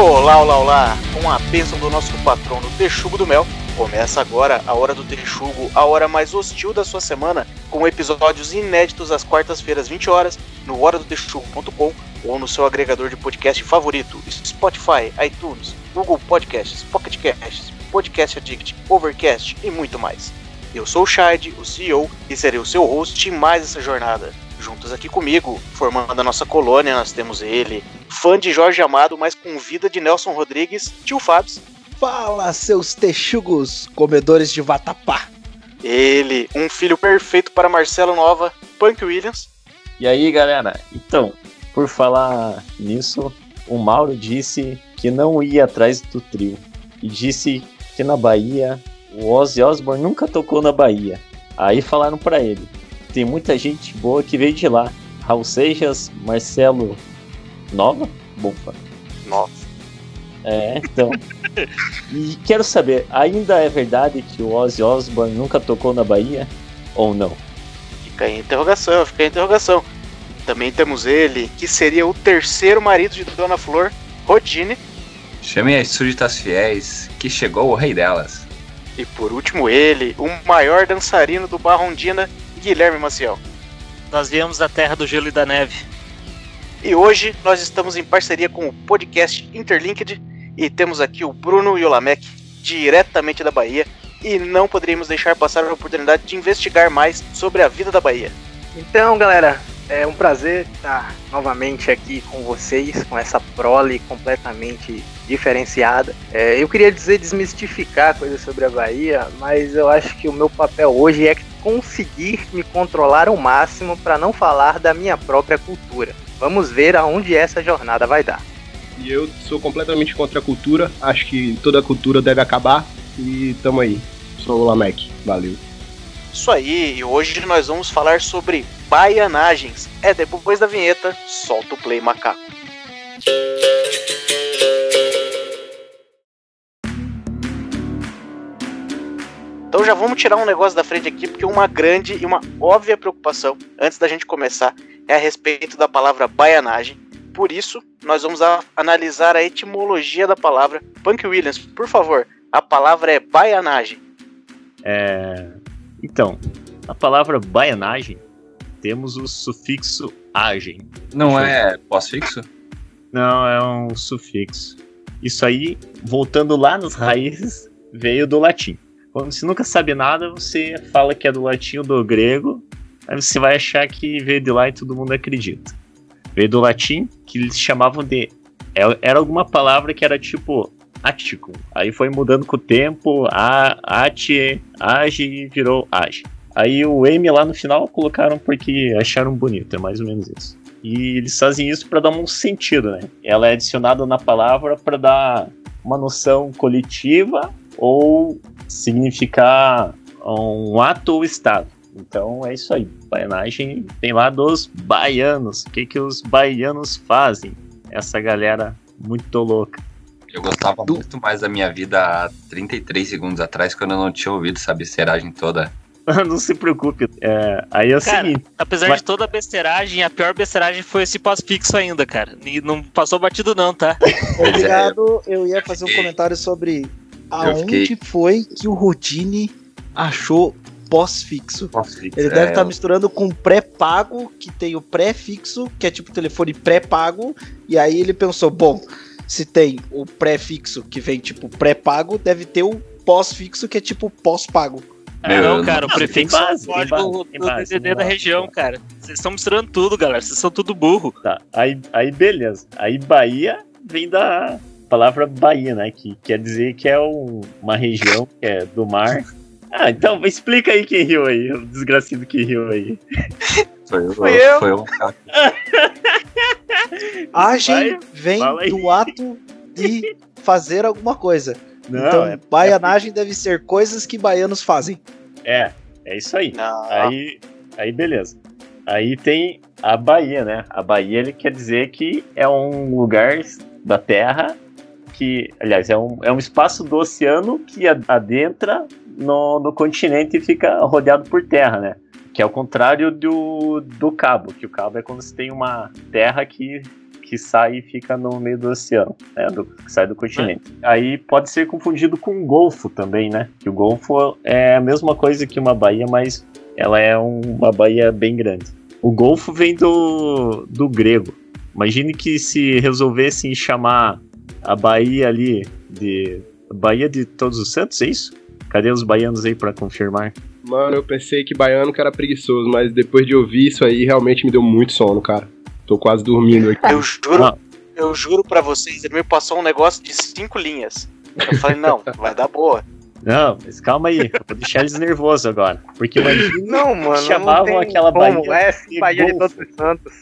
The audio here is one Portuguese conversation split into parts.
Olá, olá, olá! Com a bênção do nosso patrono Texugo do Mel, começa agora a Hora do Texugo, a hora mais hostil da sua semana, com episódios inéditos às quartas-feiras, 20 horas, no horadotexugo.com ou no seu agregador de podcast favorito, Spotify, iTunes, Google Podcasts, Pocket Casts, Podcast Addict, Overcast e muito mais. Eu sou o Shad, o CEO, e serei o seu host em mais essa jornada. Juntos aqui comigo, formando a nossa colônia, nós temos ele, fã de Jorge Amado, mas com vida de Nelson Rodrigues, tio Fábio. Fala, seus texugos, comedores de vatapá. Ele, um filho perfeito para Marcelo Nova, Punk Williams. E aí, galera? Então, por falar nisso, o Mauro disse que não ia atrás do trio. E disse que na Bahia o Ozzy Osbourne nunca tocou na Bahia. Aí falaram para ele: tem muita gente boa que veio de lá. Raul Seixas, Marcelo Nova? Bufa. Nova. É, então. e quero saber, ainda é verdade que o Ozzy Osbourne nunca tocou na Bahia? Ou não? Fica a interrogação, fica a interrogação. Também temos ele, que seria o terceiro marido de Dona Flor, Rodine. Chamem as súditas fiéis, que chegou o rei delas. E por último ele, o maior dançarino do Barrondina, Guilherme Maciel. Nós viemos da terra do gelo e da neve. E hoje nós estamos em parceria com o podcast Interlinked e temos aqui o Bruno e o Lamek, diretamente da Bahia, e não poderíamos deixar passar a oportunidade de investigar mais sobre a vida da Bahia. Então, galera, é um prazer estar novamente aqui com vocês, com essa prole completamente diferenciada. É, eu queria dizer desmistificar coisas sobre a Bahia, mas eu acho que o meu papel hoje é conseguir me controlar ao máximo para não falar da minha própria cultura. Vamos ver aonde essa jornada vai dar. E eu sou completamente contra a cultura, acho que toda cultura deve acabar e tamo aí. Sou o Lamek, valeu. Isso aí, e hoje nós vamos falar sobre baianagens. É depois da vinheta, solta o play macaco. Então já vamos tirar um negócio da frente aqui, porque uma grande e uma óbvia preocupação, antes da gente começar, é a respeito da palavra baianagem. Por isso, nós vamos a, analisar a etimologia da palavra. Punk Williams, por favor, a palavra é baianagem. É... Então, a palavra baianagem, temos o sufixo agem. Não é pós-fixo? Não, é um sufixo. Isso aí, voltando lá nas raízes, veio do latim. Quando você nunca sabe nada, você fala que é do latim ou do grego, aí você vai achar que veio de lá e todo mundo acredita. Veio do latim, que eles chamavam de. é, Era alguma palavra que era tipo ático. Aí foi mudando com o tempo, a, ate, age virou age. Aí o M lá no final colocaram porque acharam bonito, é mais ou menos isso. E eles fazem isso para dar um sentido, né? Ela é adicionada na palavra para dar uma noção coletiva ou significar um ato ou estado. Então é isso aí. Baianagem tem lá dos baianos. O que, que os baianos fazem? Essa galera muito louca. Eu gostava Do- muito mais da minha vida há 33 segundos atrás, quando eu não tinha ouvido essa besteragem toda. Não se preocupe. É, aí é o Cara, seguinte. Apesar Mas- de toda a besteiragem, a pior besteiragem foi esse pós-fixo ainda, cara. E não passou batido não, tá? Obrigado, eu ia fazer um comentário sobre aonde fiquei- foi que o Rodine achou pós-fixo. Ele é, deve estar eu- misturando com pré-pago, que tem o pré-fixo, que é tipo telefone pré-pago, e aí ele pensou, bom, se tem o pré-fixo que vem tipo pré-pago, deve ter o pós-fixo que é tipo pós-pago. Meu, não, eu cara, o prefixo tem é base, o código tem base, do base, DDD da base. região, cara. Vocês estão misturando tudo, galera. Vocês são tudo burro. Tá, aí, aí beleza. Aí Bahia vem da palavra Bahia, né? Que quer dizer que é um- uma região que é do mar. Ah, então explica aí quem riu aí, o desgracido que riu aí. Foi eu. Fui eu. Foi eu. Agem vem do ato de fazer alguma coisa. Não, então, é, baianagem deve ser coisas que baianos fazem. é, é isso aí. Não, Aí, aí beleza. Aí tem a Bahia, né? A Bahia ele quer dizer que é um lugar da Terra que, aliás, é um, é um espaço do oceano que adentra no, no continente e fica rodeado por terra, né? Que é o contrário do, do cabo, que o cabo é quando você tem uma terra que, que sai e fica no meio do oceano, né? Do, que sai do continente. Aí pode ser confundido com um golfo também, né? Que o golfo é a mesma coisa que uma baía, mas ela é um- uma baía bem grande. O golfo vem do, do grego. Imagine que se resolvessem chamar a baía ali de Baía de Todos os Santos, é isso? Cadê os baianos aí pra confirmar? Mano, eu pensei que baiano que era preguiçoso, mas depois de ouvir isso aí, realmente me deu muito sono, cara. Tô quase dormindo aqui. Eu juro, Não. eu juro pra vocês, ele me passou um negócio de cinco linhas. Eu falei, não, vai dar boa. Não, mas calma aí, eu vou deixar eles nervosos agora. Porque imagina Não, mano. chamavam não aquela como. Bahia É, de Bahia de Golfo. Todos os Santos.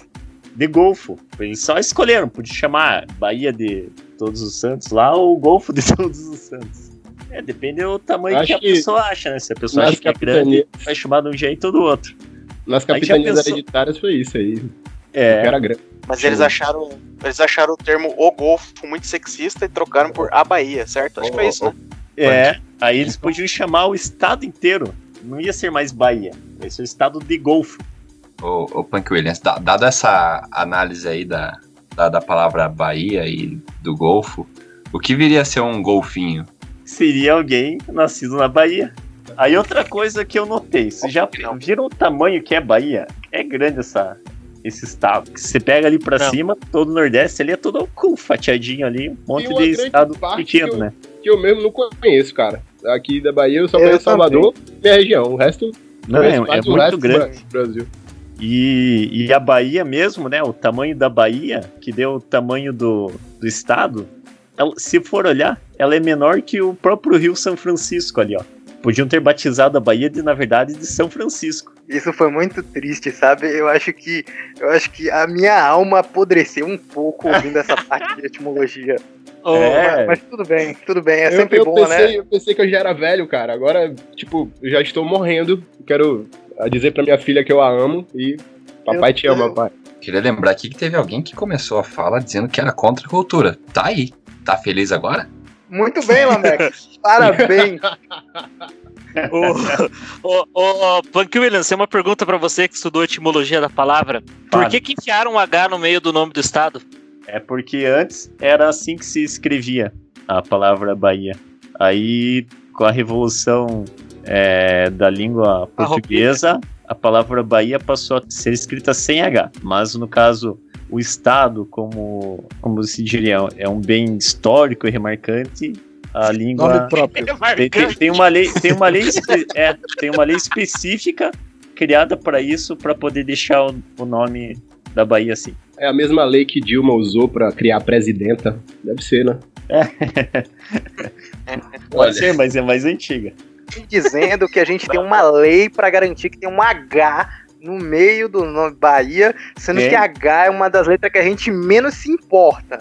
de Golfo. Eles só escolheram, podia chamar Bahia de Todos os Santos lá ou Golfo de Todos os Santos. É, depende do tamanho Acho que a que pessoa acha, né? Se a pessoa nas acha que é grande, vai chamar de um jeito ou do outro. Nas capitanias pensou- hereditárias foi isso aí. É, Que era grande. Mas eles acharam, eles acharam o termo o Golfo muito sexista e trocaram por a Bahia, certo? Acho que foi isso, né? é. Aí eles podiam chamar o estado inteiro. Não ia ser mais Bahia, ia ser o estado de Golfo. Ô, ô Punk Williams, da- dado essa análise aí da, da, da palavra Bahia e do Golfo, o que viria a ser um golfinho? Seria alguém nascido na Bahia. Aí outra coisa que eu notei, vocês já viram o tamanho que é Bahia? É grande essa, esse estado. Que Você pega ali pra Não. cima, todo o Nordeste ali é todo com fatiadinho ali, um monte de estado pequeno, que eu- né? Que eu mesmo não conheço, cara. Aqui da Bahia eu só Eu conheço Salvador e minha região. O resto Não, é, é o muito grande. Bra- Brasil. E, e a Bahia mesmo, né? O tamanho da Bahia, que deu o tamanho do, do estado, ela- se for olhar, ela é menor que o próprio Rio São Francisco ali, ó. Podiam ter batizado a Bahia de, na verdade, de São Francisco. Isso foi muito triste, sabe? Eu acho que eu acho que a minha alma apodreceu um pouco ouvindo essa parte de etimologia. Ô, É. Mas tudo bem, tudo bem, é eu, sempre eu bom, pensei, né? eu pensei que eu já era velho, cara. Agora, tipo, eu já estou morrendo. Quero ah, dizer pra minha filha que eu a amo e papai Eu- te ama, pai. Queria lembrar aqui que teve alguém que começou a fala dizendo que era contra a cultura. Tá aí. Tá feliz agora? Muito bem, Lamex. Parabéns. Ô, ô, ô, Punk Williams, tem uma pergunta pra você que estudou etimologia da palavra. Por Fala. que, que enfiaram um H no meio do nome do estado? É porque antes era assim que se escrevia a palavra Bahia. Aí, com a revolução é, da língua portuguesa, a palavra Bahia passou a ser escrita sem H. Mas, no caso, o Estado, como, como se diria, é um bem histórico e remarcante, a língua... Nome próprio. Tem, tem- tem uma lei, tem uma lei, é, tem uma lei específica criada para isso, para poder deixar o, o nome da Bahia assim. É a mesma lei que Dilma usou pra criar a presidenta. Deve ser, né? Pode ser, mas é mais antiga. Dizendo que a gente tem uma lei pra garantir que tem um H no meio do nome Bahia, sendo É. que H é uma das letras que a gente menos se importa.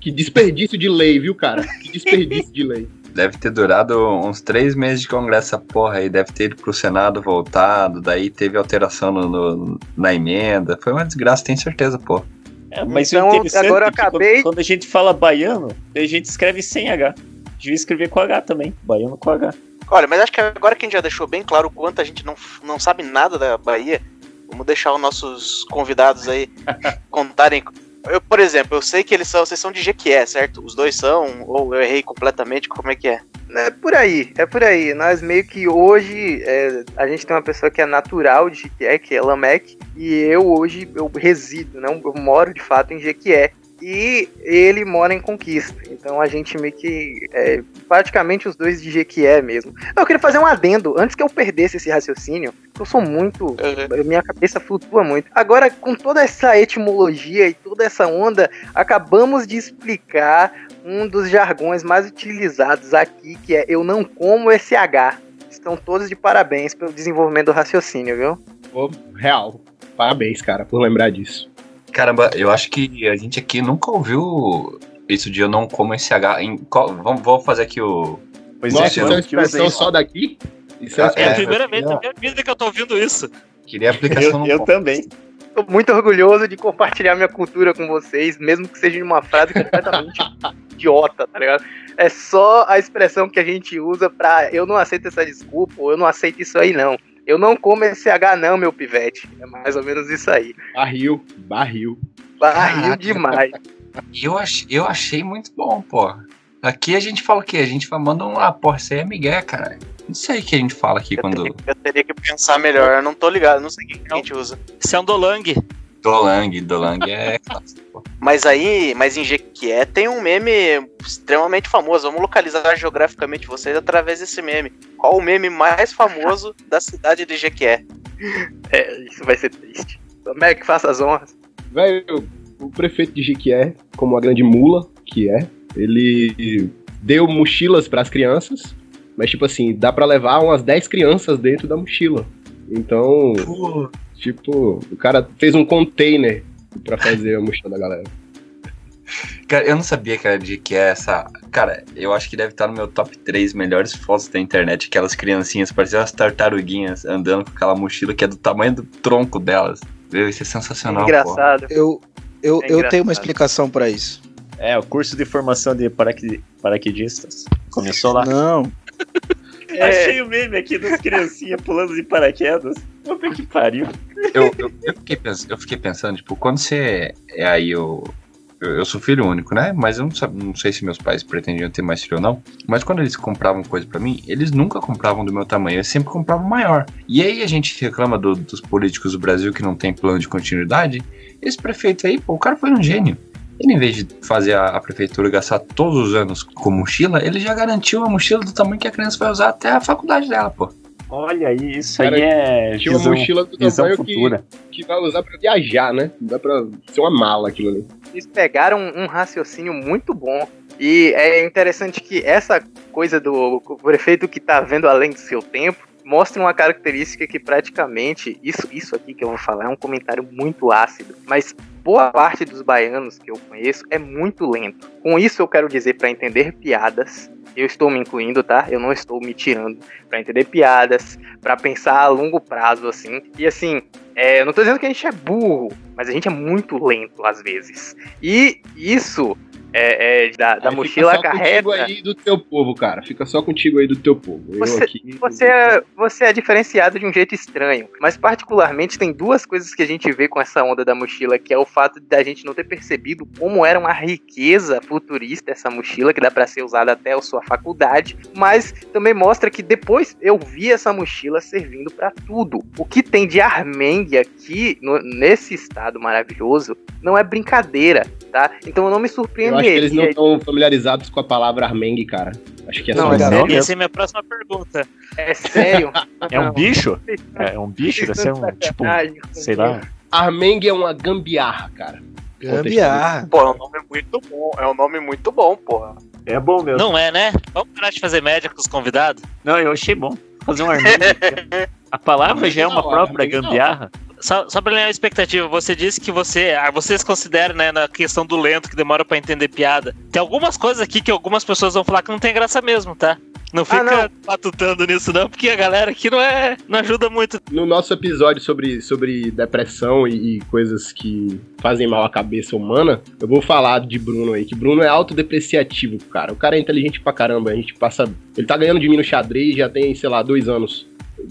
Que desperdício de lei, viu, cara? Que desperdício de lei. Deve ter durado uns três meses de congresso essa porra aí. Deve ter ido pro Senado voltado. Daí teve alteração no, no- na emenda. Foi uma desgraça, tenho certeza, pô. É, mas Então, o interessante agora eu é que quando- acabei- quando a gente fala baiano, a gente escreve sem H. Devia escrever com H também. Baiano com H. Olha, mas acho que agora que a gente já deixou bem claro o quanto a gente não, não sabe nada da Bahia, vamos deixar os nossos convidados aí contarem. Eu, por exemplo, eu sei que eles são, vocês são de Jequié, certo? Os dois são, ou eu errei completamente, como é que é? É por aí, é por aí. Nós meio que hoje é, a gente tem uma pessoa que é natural de Jequié, que é Lamec, e eu hoje eu resido, não, eu moro de fato em Jequié. E ele mora em Conquista. Então a gente meio que. É, praticamente os dois de Jequié mesmo. Eu queria fazer um adendo, antes que eu perdesse esse raciocínio, eu sou muito. Minha cabeça flutua muito. Agora, com toda essa etimologia e toda essa onda, acabamos de explicar um dos jargões mais utilizados aqui, que é eu não como esse H. Estão todos de parabéns pelo desenvolvimento do raciocínio, viu? Real. Parabéns, cara, por lembrar disso. Caramba, eu acho que a gente aqui nunca ouviu isso de eu não como esse H. Em, qual- vamos, vou fazer aqui o. Pois Nossa, é, isso é uma expressão só daqui? Isso é É, É a primeira vez na minha vida que eu tô ouvindo isso. Queria aplicação Eu, eu também. Tô muito orgulhoso de compartilhar minha cultura com vocês, mesmo que seja em uma frase completamente idiota, tá ligado? É só a expressão que a gente usa pra eu não aceito essa desculpa, ou eu não aceito isso aí não. Eu não como esse H não, meu pivete. É mais ou menos isso aí. Barril, barril. Barril Caraca. demais. Eu, ach, eu achei muito bom, pô. Aqui a gente fala o quê? A gente fala, manda um lá, porra, isso aí é Miguel, caralho. Não sei o que a gente fala aqui Eu, quando. teria, eu teria que pensar melhor, eu não tô ligado, não sei o que a gente usa. Isso é um Dolang. Dolang, é clássico, pô. Mas aí, mas em Jequié tem um meme extremamente famoso. Vamos localizar geograficamente vocês através desse meme. Qual o meme mais famoso da cidade de Jequié? É, isso vai ser triste. Mac, faça as honras. Velho, o prefeito de Jequié, como a grande mula que é, ele deu mochilas pras crianças, mas tipo assim, dá pra levar umas 10 crianças dentro da mochila. Então, tipo, o cara fez um container pra fazer a mochila da galera. Cara, eu não sabia, cara, de que é essa. Cara, eu acho que deve estar no meu top 3 melhores fotos da internet. Aquelas criancinhas, pareciam as tartaruguinhas andando com aquela mochila que é do tamanho do tronco delas. Meu, isso é sensacional, pô. Engraçado. Eu, eu, É eu tenho uma engraçado. explicação pra isso. É, o curso de formação de paraqued- paraquedistas. Começou lá. Não. É. Achei o meme aqui das criancinhas pulando de paraquedas. Puta que pariu. Eu, eu, fiquei pens- eu fiquei pensando, tipo, quando você é aí o. Eu, eu sou filho único, né? Mas eu não, sab- não sei se meus pais pretendiam ter mais filho ou não. Mas quando eles compravam coisa pra mim, eles nunca compravam do meu tamanho, eles sempre compravam maior. E aí a gente reclama do- dos políticos do Brasil que não tem plano de continuidade. Esse prefeito aí, pô, o cara foi um gênio. Ele, em vez de fazer a, a prefeitura gastar todos os anos com mochila, ele já garantiu a mochila do tamanho que a criança vai usar até a faculdade dela, pô. Olha aí, isso Cara, aí é Tinha uma visão, mochila do tamanho que, futura. que vai usar pra viajar, né? Não dá pra ser uma mala aquilo ali. Eles pegaram um raciocínio muito bom. E é interessante que essa coisa do prefeito que tá vendo além do seu tempo mostra uma característica que praticamente isso, isso aqui que eu vou falar é um comentário muito ácido, mas boa parte dos baianos que eu conheço é muito lento. Com isso eu quero dizer para entender piadas, eu estou me incluindo, tá? Eu não estou me tirando para entender piadas, para pensar a longo prazo assim. E assim, é, eu não tô dizendo que a gente é burro, mas a gente é muito lento às vezes. E isso é, é, da, da mochila fica só carrega. contigo aí do teu povo, cara. Fica só contigo aí do teu povo. Você- aqui. Você é, você é diferenciado de um jeito estranho, mas particularmente tem duas coisas que a gente vê com essa onda da mochila, que é o fato da gente não ter percebido como era uma riqueza futurista essa mochila, que dá pra ser usada até a sua faculdade, mas também mostra que depois eu vi essa mochila servindo pra tudo. O que tem de armengue aqui no- nesse estado maravilhoso não é brincadeira, tá? Então eu não me Eu acho que eles não estão familiarizados com a palavra armengue, cara. Acho que é Não, só é? Não, Essa é a minha próxima pergunta. É sério? É um Não. bicho? É um bicho? Deve ser um, tipo, sei lá. Armengue é uma gambiarra, cara. Gambiarra. Pô, é um nome muito bom, é um nome muito bom, porra. É bom mesmo. Não é, né? Vamos parar de fazer média com os convidados? Não, eu achei bom. Fazer um arminho. A palavra já é uma Da hora, própria da hora. Só, só pra alinhar a expectativa, você disse que você. ah, Vocês consideram, né, na questão do lento, que demora pra entender piada. Tem algumas coisas aqui que algumas pessoas vão falar que não tem graça mesmo, tá? Não fica não. patutando nisso, não, porque a galera aqui não é. não ajuda muito. No nosso episódio sobre, sobre depressão e, e coisas que fazem mal à cabeça humana, eu vou falar de Bruno aí, que Bruno é autodepreciativo, cara. O cara é inteligente pra caramba. A gente passa. Ele tá ganhando de mim no xadrez já tem, sei lá, dois anos.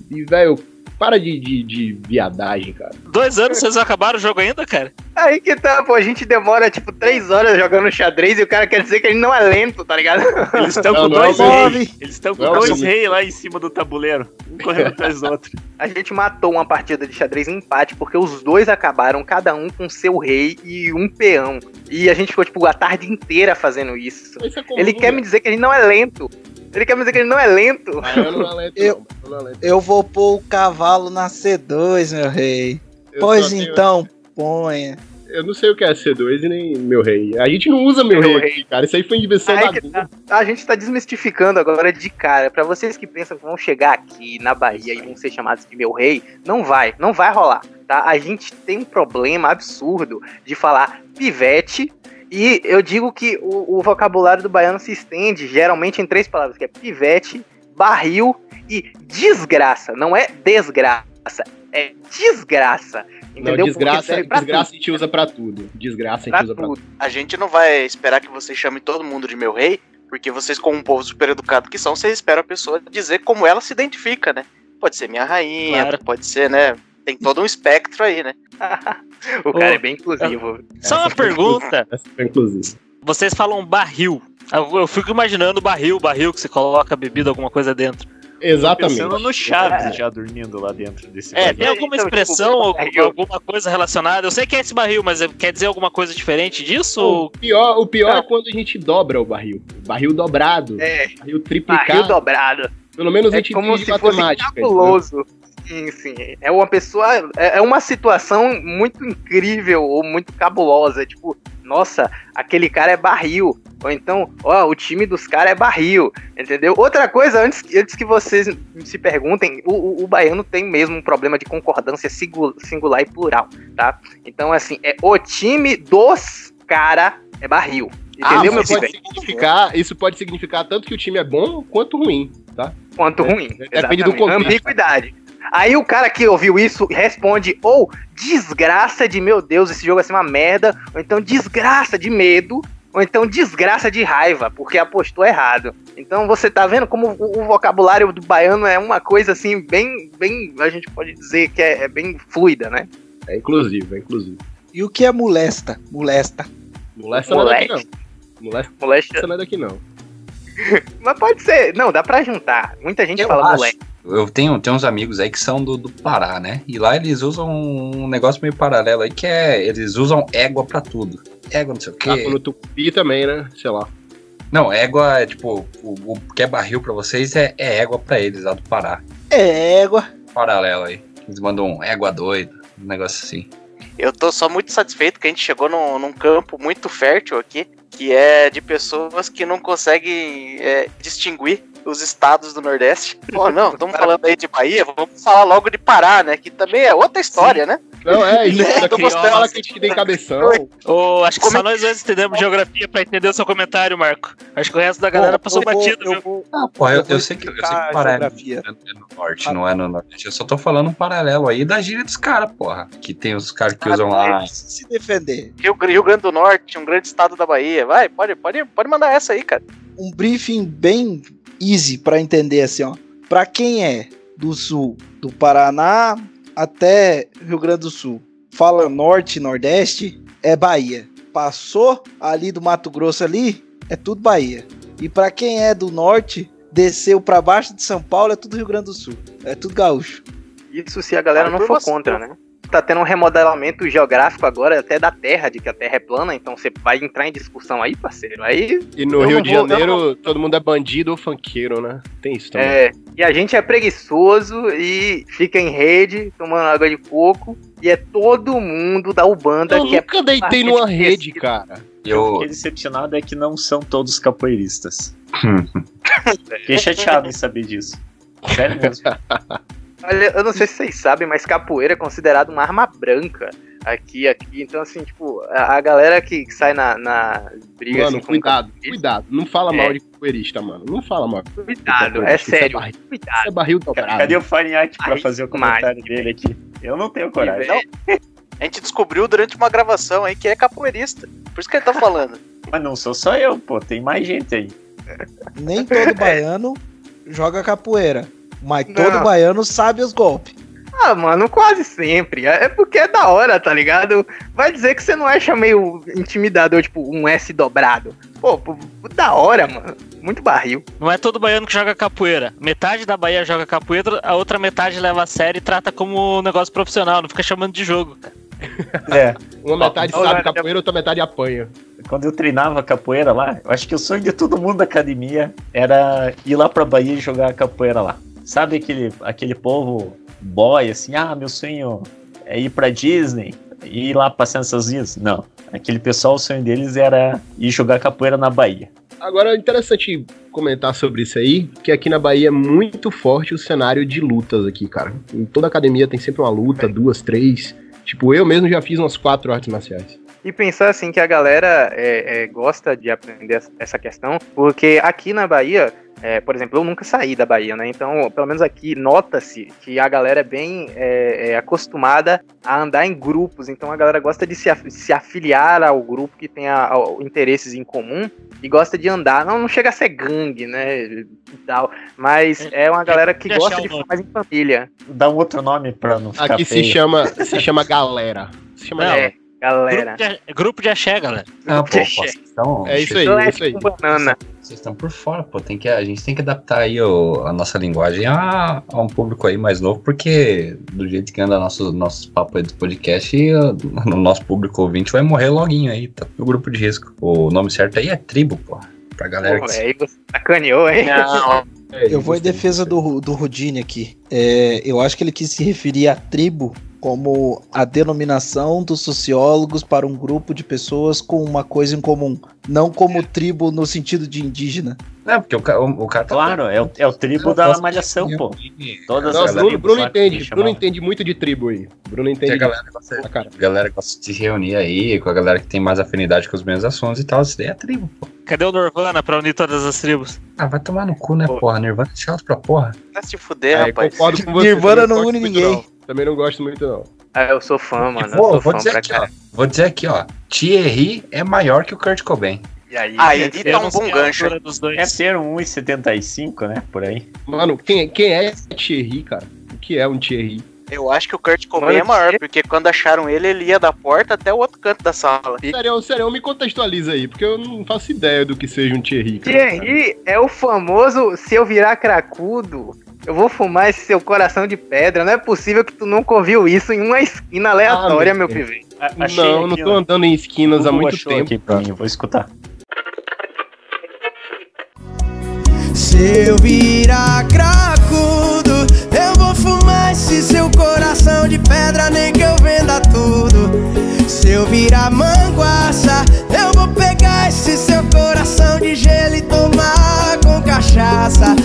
E, velho, para de, de, de viadagem, cara. Dois anos, vocês acabaram o jogo ainda, cara? Aí que tá, pô, a gente demora tipo três horas jogando xadrez e o cara quer dizer que ele não é lento, tá ligado? Eles estão com não é dois o reis. Eles estão com Não é dois reis lá em cima do tabuleiro. Um correndo atrás do outro. A gente matou uma partida de xadrez em empate porque os dois acabaram, cada um com seu rei e um peão. E a gente ficou tipo a tarde inteira fazendo isso. Isso é comum, Ele quer me dizer que ele não é lento. Ele quer me dizer que ele não é lento. Baiano não é lento, Eu- não. Não é lento. Eu vou pôr o cavalo na C2, meu rei. Eu pois só tenho- então, ponha. Eu não sei o que é C2 e nem meu rei. A gente não usa meu, Meu rei aqui, cara. Isso aí foi invenção Aí da tá. A gente tá desmistificando agora de cara. Pra vocês que pensam que vão chegar aqui na Bahia e vão ser chamados de meu rei, não vai, não vai rolar, tá? A gente tem um problema absurdo de falar pivete. E eu digo que o, o vocabulário do baiano se estende geralmente em três palavras, que é pivete, barril e desgraça. Não é desgraça, é desgraça. Entendeu? Não, desgraça, desgraça a tudo, gente usa pra tudo. Desgraça a gente pra usa pra tudo. tudo. A gente não vai esperar que vocês chamem todo mundo de meu rei, porque vocês, como um povo super educado que são, vocês esperam a pessoa dizer como ela se identifica, né? Pode ser minha rainha, Claro. pode ser, né? Tem todo um espectro aí, né? o cara Ô, é bem inclusivo. Só uma pergunta. Essa foi inclusive. Vocês falam barril. Eu eu fico imaginando barril, barril que você coloca bebida, alguma coisa dentro. Exatamente. Pensando no Chaves já dormindo lá dentro desse É, barril. tem alguma Então, tipo, expressão, ou barril. alguma coisa relacionada? Eu sei que é esse barril, mas quer dizer alguma coisa diferente disso? O Ou... pior, o pior Não. é quando a gente dobra o barril. Barril dobrado. É, Barril triplicado. barril dobrado. Pelo menos a É gente como se fosse matemática. cabuloso. Sim, sim. É uma pessoa. É é uma situação muito incrível ou muito cabulosa. Tipo, nossa, aquele cara é barril. Ou então, ó, o time dos caras é barril. Entendeu? Outra coisa, antes, antes que vocês se perguntem, o, o, o baiano tem mesmo um problema de concordância singu- singular e plural, tá? Então, assim, é o time dos cara é barril. Ah, Entendeu, meu isso pode significar, isso pode significar tanto que o time é bom quanto ruim, tá? Quanto ruim. Depende do Exatamente. contexto. Ambiguidade. Aí o cara que ouviu isso responde ou desgraça de meu Deus, esse jogo vai ser uma merda, ou então desgraça de medo, ou então desgraça de raiva, porque apostou errado. Então você tá vendo como o, o vocabulário do baiano é uma coisa assim, bem, bem, a gente pode dizer que é, é bem fluida, né? É inclusivo, é inclusivo. E o que é molesta? Molesta. Molesta não é daqui não. Molesta Moléstia. não é daqui não. Mas pode ser. Não, dá pra juntar. Muita gente Eu fala acho. moleque. Eu tenho, tenho uns amigos aí que são do, do Pará, né? E lá eles usam um negócio meio paralelo aí que é. Eles usam égua pra tudo. Égua não sei o quê. Ah, no Tupi também, né? Sei lá. Não, égua é tipo. O, o que é barril pra vocês é, é égua pra eles lá do Pará. É égua. Paralelo aí. Eles mandam um égua doida, um negócio assim. Eu tô só muito satisfeito que a gente chegou num, num campo muito fértil aqui, que é de pessoas que não conseguem é, distinguir os estados do Nordeste. Pô, não, estamos falando aí de Bahia, vamos falar logo de Pará, né? Que também é outra história, né? Não, é, isso Né? daqui Tô gostando. fala que a gente tem cabeção. Ou acho que Como só é nós dois entendemos geografia pra entender o seu comentário, Marco. Acho que o resto da galera Bom, passou batido, eu viu? vou- Ah, pô, eu, Eu eu sei que, eu sei que Pará é, geografia. é no norte, não é no nordeste. Eu só tô falando um paralelo aí da gíria dos caras, porra. Que tem os caras que usam lá. Se defender. Rio, Rio Grande do Norte, um grande estado da Bahia. Vai, pode, pode, pode mandar essa aí, cara. Um briefing bem easy pra entender assim, ó. Pra quem é do sul, do Paraná até Rio Grande do Sul, fala norte, nordeste, é Bahia. Passou ali do Mato Grosso ali, é tudo Bahia. E pra quem é do norte, desceu pra baixo de São Paulo, é tudo Rio Grande do Sul. É tudo gaúcho. Isso se a galera não for você. contra, né? Tá tendo um remodelamento geográfico agora até da Terra, de que a Terra é plana, então você vai entrar em discussão aí, parceiro. Aí, E no Rio não de vou- Janeiro, todo mundo é bandido ou funkeiro, né? Tem isso também. é. E a gente é preguiçoso e fica em rede, tomando água de coco, e é todo mundo da Ubanda eu que é. nunca deitei parte numa de rede, cara. Eu Eu, fiquei decepcionado é que não são todos capoeiristas. Fiquei chateado em saber disso. Sério mesmo. Olha, eu não sei se vocês sabem, mas capoeira é considerado uma arma branca aqui, aqui. Então, assim, tipo, a, a galera que, que sai na, na briga. Mano, assim, cuidado, cuidado. Não fala É. mal de capoeirista, mano. Não fala mal. Cuidado, é. Isso é sério. Isso Cuidado. é barril dobrado. Cadê o Farinhaque pra fazer o comentário dele aqui? Eu não tenho coragem. Não. A gente descobriu durante uma gravação aí que é capoeirista. Por isso que ele tá falando. Mas não sou só eu, pô. Tem mais gente aí. Nem todo baiano joga capoeira. Mas Não. todo baiano sabe os golpes. Ah, mano, quase sempre. É é porque é da hora, tá ligado? Vai dizer que você não acha meio intimidador, tipo, um S dobrado. Pô, pô, da hora, mano. Muito barril. Não é todo baiano que joga capoeira. Metade da Bahia joga capoeira, a outra metade leva a sério e trata como um negócio profissional, não fica chamando de jogo, cara. É. Uma metade Ó, sabe capoeira, outra metade apanha. Quando eu treinava capoeira lá, eu acho que o sonho de todo mundo da academia era ir lá pra Bahia e jogar capoeira lá. Sabe aquele, aquele povo boy, assim, ah, meu sonho é ir pra Disney e ir lá passando seus dias? Não. Aquele pessoal, o sonho deles era ir jogar capoeira na Bahia. Agora, é interessante comentar sobre isso aí, que aqui na Bahia é muito forte o cenário de lutas aqui, cara. Em toda academia tem sempre uma luta, duas, três. Tipo, eu mesmo já fiz umas quatro artes marciais. E pensar assim que a galera é, é, gosta de aprender essa questão, porque aqui na Bahia É, por exemplo, eu nunca saí da Bahia, né? Então, pelo menos aqui, nota-se que a galera é bem é, é, acostumada a andar em grupos. Então, a galera gosta de se, af se afiliar ao grupo que tenha interesses em comum e gosta de andar. Não, não chega a ser gangue, né? E tal, mas é uma galera que gosta de ficar mais em família. Dá um outro nome pra não ficar Aqui se feio. chama, se chama galera. Se chama Não, galera. É, galera. Grupo de, grupo de axé, galera. Ah, pô, vocês estão- É isso aí, Então é isso aí. com banana. Vocês estão por fora, pô. Tem que, a gente tem que adaptar aí o- a nossa linguagem a, a um público aí mais novo, porque do jeito que anda nossos nossos papos aí do podcast, o nosso público ouvinte vai morrer loguinho aí, tá no grupo de risco. O nome certo aí é tribo, pô. Pra galera Pô, que aí você sacaneou, hein? Não, Eu vou em defesa do, do Rudine aqui. É, eu acho que ele quis se referir à tribo como a denominação dos sociólogos para um grupo de pessoas com uma coisa em comum. Não como tribo no sentido de indígena. Não, porque o, o, o cara tá Claro, é o, é o tribo da malhação, pô. Todas Não, as Bruno, tribos Bruno que entende. Bruno entende muito de tribo aí. Bruno Que a entende. galera gosta, cara. a galera gosta de se reunir aí com a galera que tem mais afinidade com os mesmos assuntos e tal. Isso daí é tribo, pô. Cadê o Norvana pra unir todas as tribos? Ah, vai tomar no cu, né, Pô. porra? Nirvana é chato pra porra. vai se fuder, É, rapaz. concordo com você. Nirvana não une ninguém. não. Também não gosto muito, não. Ah, eu sou fã, mano. Eu Vou, sou vou fã dizer pra aqui, ó. Vou dizer aqui, ó. Thierry é maior que o Kurt Cobain. E aí? Aí tá não um bom gancho. É ser um 1,75, né? Por aí. Mano, quem, quem é Thierry, cara? O que é um Thierry? Eu acho que o Kurt Cobain Mano, é maior, que- porque quando acharam ele, ele ia da porta até o outro canto da sala. Sério, sério, me contextualiza aí, porque eu não faço ideia do que seja um Thierry. cara. Thierry é o famoso se eu virar cracudo, eu vou fumar esse seu coração de pedra. Não é possível que tu nunca ouviu isso em uma esquina aleatória, Ah, meu meu pivete. A- achei Não, não aqui, tô ó. andando em esquinas há muito tempo. aqui pra mim, vou escutar. Se eu virar cracudo, eu vou fumar esse seu coração de pedra, nem que eu venda tudo. Se eu virar manguaça, eu vou pegar esse seu coração de gelo e tomar com cachaça.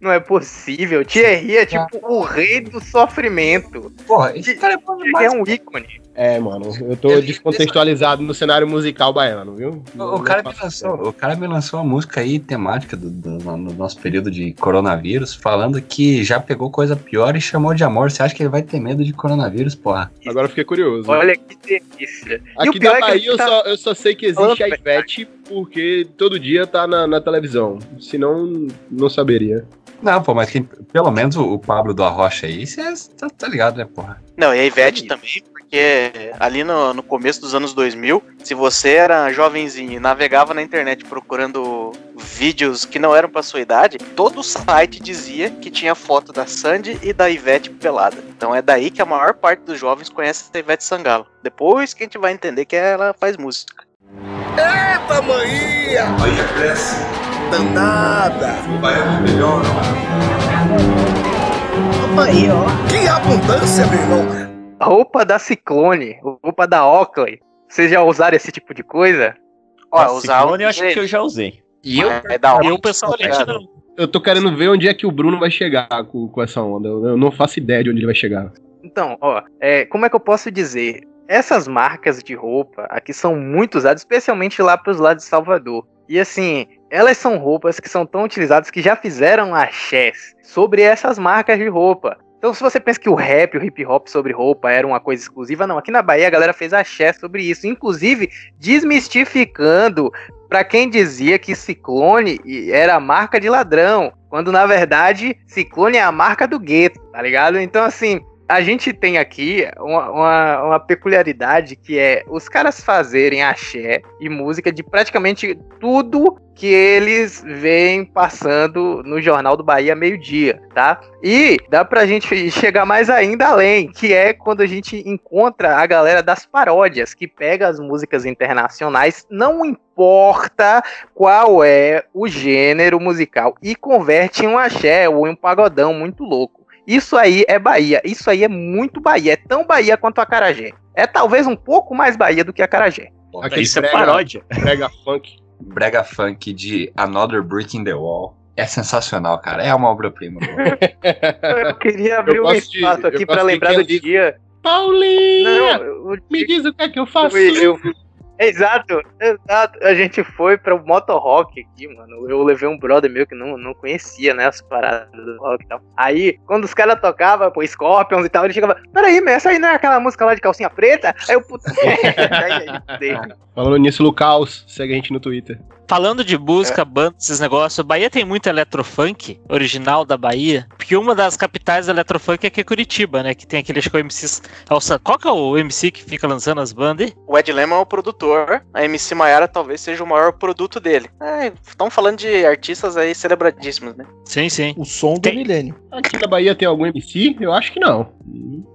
Não é possível. Thierry é tipo o rei do sofrimento. Porra, esse cara é é um ícone. É, mano, eu tô Ele- descontextualizado no cenário musical baiano, viu? O, o cara me lançou, o cara me lançou uma música aí temática do, do- no nosso período de coronavírus, falando que já pegou coisa pior e chamou de amor. Você acha que ele vai ter medo de coronavírus, porra? Agora eu fiquei curioso. Olha que delícia. Aqui da é que Bahia ele eu, tá- só, eu só sei que existe a Ivete porque todo dia tá na, na televisão. Senão, não saberia. Não, pô, mas quem- pelo menos o, o Pablo do Arrocha aí, você tá, tá ligado, né, porra? Não, e a Ivete também, porque ali no, no começo dos anos 2000, se você era jovenzinho e navegava na internet procurando vídeos que não eram pra sua idade, todo o site dizia que tinha foto da Sandy e da Ivete pelada. Então é daí que a maior parte dos jovens conhece a Ivete Sangalo. Depois que a gente vai entender que ela faz música. Eita, maninha! Bahia cresce, Danada! o baiano melhora. Aí, ó. Que abundância, meu irmão! A roupa da Ciclone, roupa da Oakley. Vocês já usaram esse tipo de coisa? Ó, Essa usar Ciclone eu acho que eu já usei. E eu? É da. Eu, pessoalmente, não. Eu tô querendo ver onde é que o Bruno vai chegar com, com essa onda. Eu, eu não faço ideia de onde ele vai chegar. Então, ó, é, como é que eu posso dizer? Essas marcas de roupa aqui são muito usadas, especialmente lá pros lados de Salvador. E assim, elas são roupas que são tão utilizadas que já fizeram axés sobre essas marcas de roupa. Então, se você pensa que o rap, o hip hop sobre roupa era uma coisa exclusiva, não. Aqui na Bahia a galera fez axé sobre isso, inclusive desmistificando pra quem dizia que Ciclone era a marca de ladrão, quando na verdade Ciclone é a marca do gueto, tá ligado? Então, assim, a gente tem aqui uma, uma, uma peculiaridade que é os caras fazerem axé e música de praticamente tudo que eles vêm passando no Jornal do Bahia meio-dia, tá? E dá pra gente chegar mais ainda além, que é quando a gente encontra a galera das paródias, que pega as músicas internacionais, não importa qual é o gênero musical, e converte em um axé ou em um pagodão muito louco. Isso aí é Bahia. Isso aí é muito Bahia. É tão Bahia quanto a Carajé. É talvez um pouco mais Bahia do que a Carajé. Isso é prega- paródia. Prega funk. Brega Funk de Another Brick in the Wall. É sensacional, cara. É uma obra-prima. Eu queria abrir Eu um gosto de- espaço aqui de lembrar do dia. Eu, Me diz o que é que eu faço. eu, eu, Exato, exato. A gente foi para o Moto Rock aqui, mano. Eu levei um brother meu que não, não conhecia, né, as paradas do rock e tal. Aí, quando os caras tocavam, pô, Scorpions e tal, ele chegava, peraí, mas essa aí não é aquela música lá de calcinha preta? Aí eu, puta. Falando nisso, Lucaus, segue a gente no Twitter. Falando de música, banda, esses negócios, Bahia tem muito eletrofunk, original da Bahia, porque uma das capitais do eletrofunk é aqui Curitiba, né, que tem aquele, acho que é o MC... Qual que é o MC que fica lançando as bandas? O Ed Lemon é o produtor, a MC Maiara talvez seja o maior produto dele. Estão falando de artistas aí celebradíssimos, né? Sim, sim. O som do Tem- milênio. Aqui na Bahia tem algum MC? Eu acho que não.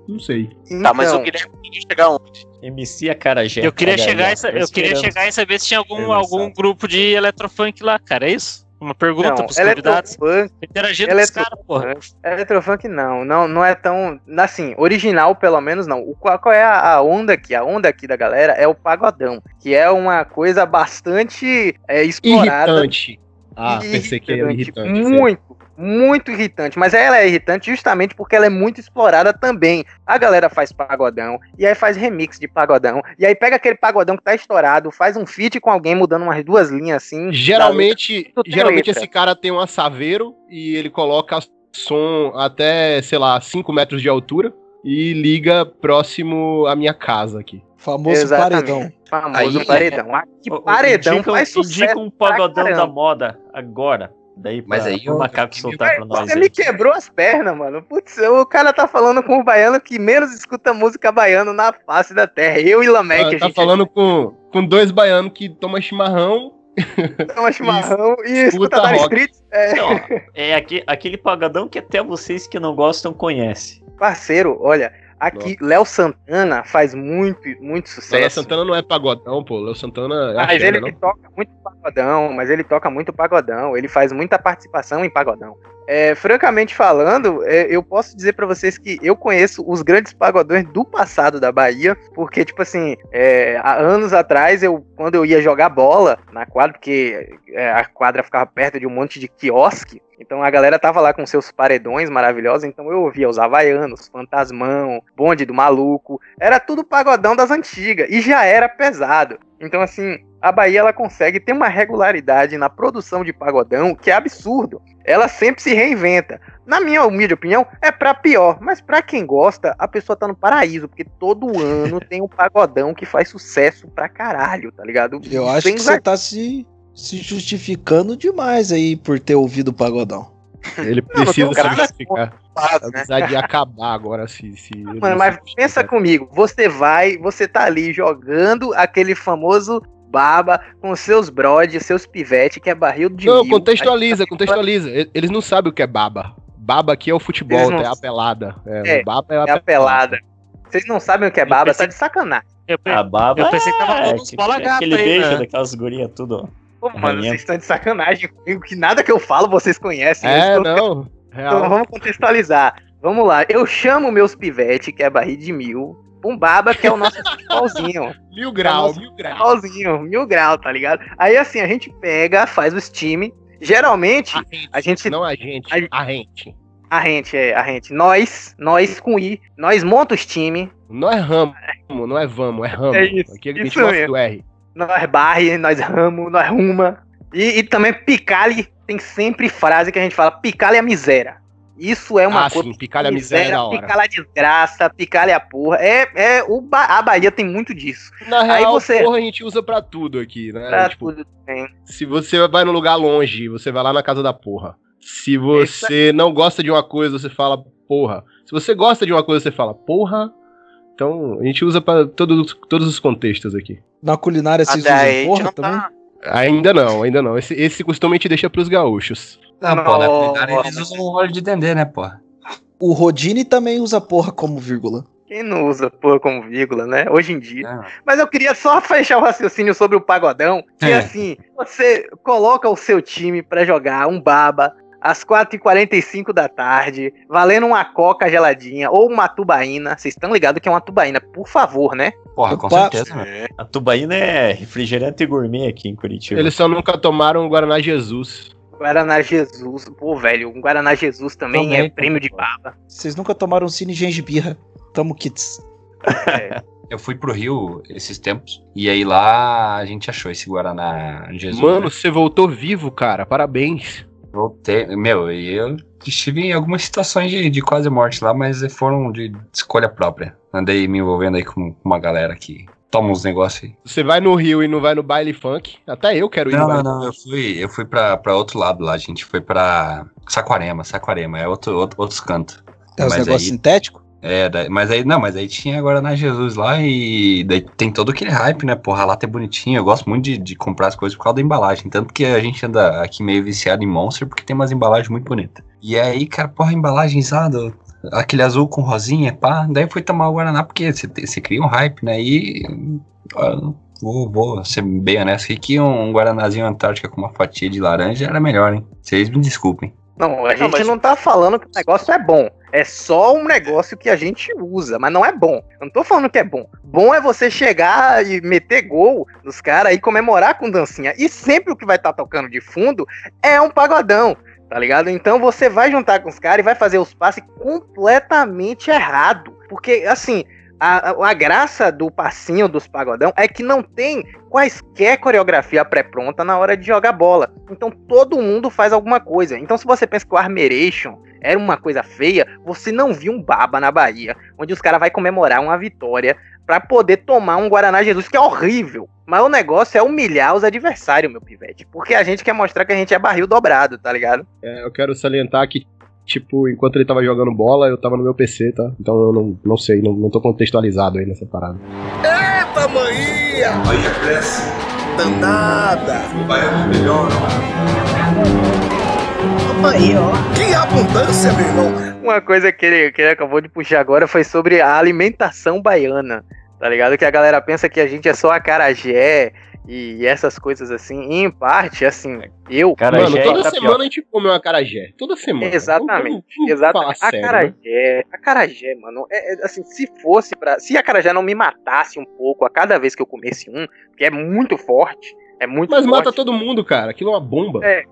Não sei. Tá, mas Então, o Guilherme queria chegar onde? MC Acarajé. Eu queria chegar, eu queria chegar e saber se tinha algum, algum grupo de eletrofunk lá, cara. É isso? Uma pergunta Não, pros convidados. Interagindo com os caras, porra. Eletrofunk não, não, não é tão, assim, original pelo menos não. O, qual, qual é a, a onda aqui? A onda aqui da galera é o pagodão, que é uma coisa bastante é, explorada. Irritante. Ah, pensei que era irritante. Muito, muito irritante. Mas ela é irritante justamente porque ela é muito explorada também. A galera faz pagodão, e aí faz remix de pagodão, e aí pega aquele pagodão que tá estourado, faz um feat com alguém mudando umas duas linhas assim. Geralmente, geralmente letra. esse cara tem um assaveiro e ele coloca som até, sei lá, 5 metros de altura e liga próximo à minha casa aqui. Famoso Exatamente. paredão. Famoso Aí- paredão. Ah, que paredão indica, faz indica sucesso. um pra pagodão da moda agora. Daí Mas pra, aí pro eu- macaco soltar pra nós. Você aí. me quebrou as pernas, mano. Putz, o cara tá falando com o baiano que menos escuta música baiano na face da terra. Eu e Lamek, Ah, tá gente falando com, com dois baianos que tomam chimarrão. toma chimarrão e escuta escuta rock. Street. É, Então, ó, é aque- aquele pagodão que até vocês que não gostam conhecem. Parceiro, olha, aqui Léo Santana faz muito, muito Léo sucesso. Santana não é pagodão, pô. Léo Santana é Mas axé, ele né, não? toca muito pagodão, mas ele toca muito pagodão, ele faz muita participação em pagodão. É, francamente falando, é, eu posso dizer pra vocês que eu conheço os grandes pagodões do passado da Bahia, porque, tipo assim, é, há anos atrás, eu, quando eu ia jogar bola na quadra, porque é, a quadra ficava perto de um monte de quiosque, então a galera tava lá com seus paredões maravilhosos, então eu ouvia os Havaianos, Fantasmão, Bonde do Maluco, era tudo pagodão das antigas, e já era pesado. Então, assim, a Bahia ela consegue ter uma regularidade na produção de pagodão que é absurdo. Ela sempre se reinventa. Na minha humilde opinião, é pra pior, mas pra quem gosta, a pessoa tá no paraíso, porque todo ano tem um pagodão que faz sucesso pra caralho, tá ligado? Eu acho Sem que você tá se, se justificando demais aí por ter ouvido o pagodão. Ele precisa não, se justificar. Lado, né? Apesar de acabar agora se. se Mano, mas se pensa comigo, você vai, você tá ali jogando aquele famoso baba com seus brode, seus pivete, que é barril de Não, mil. contextualiza, contextualiza. Eles não sabem o que é baba. Baba aqui é o futebol, não é a pelada. É, É, o baba é a É a pelada. Vocês não sabem o que é baba, tá de sacanagem. Eu, pe- A baba eu pensei que tava é, bola que- gata aquele aí, beijo né? daquelas gurias tudo. Pô, mano, vocês estão de sacanagem comigo, que nada que eu falo vocês conhecem. É, não. Então Real. vamos contextualizar. Vamos lá. Eu chamo meus pivete, que é barril de mil, um baba, que é o nosso futebolzinho. Mil grau, Nossa, mil grau. Futebolzinho, mil grau, tá ligado? Aí assim, a gente pega, faz o steam. Geralmente, a gente. Não a gente, a- a gente. A gente, é, a gente. Nós, nós com I, nós monta os times. É ramo, não é vamos, é ramo. É isso, Aqui a gente isso mesmo. do R. nós barre, nós ramo, nós ruma. E, e também picale, tem sempre frase que a gente fala, picale a miséria. Isso é uma Ah, sim, picalha a miséria é da hora. Picale a desgraça, picale a porra. É, é, o Ba- a Bahia tem muito disso. Na Aí real, você- porra, a gente usa pra tudo aqui, né? Pra Tipo, tudo tem. se você vai num lugar longe, você vai lá na casa da porra. Se você não gosta de uma coisa, você fala porra. Se você gosta de uma coisa, você fala porra. Então, a gente usa pra todos, todos os contextos aqui. Na culinária vocês Até aí usam porra não também? tá. Ainda não, ainda não. Esse, esse costume a gente deixa pros gaúchos. Não, pô, na culinária eles usam o óleo de dendê, né, pô? O Rodine também usa porra como vírgula. Quem não usa porra como vírgula, né? Hoje em dia. É. Mas eu queria só fechar o raciocínio sobre o pagodão. Que É. assim, você coloca o seu time pra jogar um baba às 4h45 da tarde, valendo uma coca geladinha ou uma tubaína. Vocês estão ligados que é uma tubaína, por favor, né? Porra, com Opa. certeza, mano. A tubaína é refrigerante gourmet aqui em Curitiba. Eles só nunca tomaram o Guaraná Jesus. Guaraná Jesus. Pô, velho, um Guaraná Jesus também, Também, é prêmio de baba. Vocês nunca tomaram cine gengibirra. Tamo kits. eu fui pro Rio esses tempos. E aí lá a gente achou esse Guaraná Jesus. Mano, né? você voltou vivo, cara. Parabéns. Voltei. Meu, e eu estive em algumas situações de, de quase morte lá, mas foram de escolha própria. Andei me envolvendo aí com uma galera que toma uns negócios aí. Você vai no Rio e não vai no baile funk? Até eu quero ir Não, no não, baile não. Eu fui, eu fui pra, pra outro lado lá, gente. Foi pra Saquarema, Saquarema. É outro, outro, outros cantos. É os negócios sintéticos? É, mas aí, não, mas aí tinha agora na Jesus lá e daí tem todo aquele hype, né? Porra, lá é bonitinho. Eu gosto muito de, de comprar as coisas por causa da embalagem. Tanto que a gente anda aqui meio viciado em Monster porque tem umas embalagens muito bonitas. E aí, cara, porra, embalagens lá, do- aquele azul com rosinha, pá. Daí fui tomar o Guaraná porque você cria um hype, né? E. ah, Vou, vou ser bem honesto aqui que um Guaranazinho Antártica com uma fatia de laranja era melhor, hein? Vocês me desculpem. Não, a gente mas- não tá falando que o negócio é bom. É só um negócio que a gente usa, mas não é bom. Eu não tô falando que é bom. Bom é você chegar e meter gol nos caras e comemorar com dancinha. E sempre o que vai estar tocando de fundo é um pagodão, tá ligado? Então você vai juntar com os caras e vai fazer os passes completamente errado. Porque, assim, a, a- graça do passinho dos pagodão é que não tem quaisquer coreografia pré-pronta na hora de jogar bola. Então todo mundo faz alguma coisa. Então se você pensa que o Armeration era uma coisa feia, você não viu um baba na Bahia, onde os caras vai comemorar uma vitória pra poder tomar um Guaraná Jesus, que é horrível. Mas o negócio é humilhar os adversários, meu pivete. Porque a gente quer mostrar que a gente é barril dobrado, tá ligado? É, eu quero salientar que, tipo, enquanto ele tava jogando bola, eu tava no meu PC, tá? Então eu não, não sei, não, não tô contextualizado aí nessa parada. Eita, maninha! Bahia cresce. Danada! O baiano melhora. Aí, ó. Que abundância, meu irmão! Uma coisa que ele, que ele acabou de puxar agora foi sobre a alimentação baiana, tá ligado? Que a galera pensa que a gente é só acarajé e essas coisas assim. E em parte, assim, eu. Acarajé Mano, e toda semana a gente come um acarajé. Toda semana. Exatamente, vamos falar Exatamente. sério, né? Acarajé, mano. É, é, assim, se fosse para, se acarajé não me matasse um pouco a cada vez que eu comesse um, porque é muito forte, é muito Mas forte. mata todo mundo, cara. Aquilo é uma bomba. É.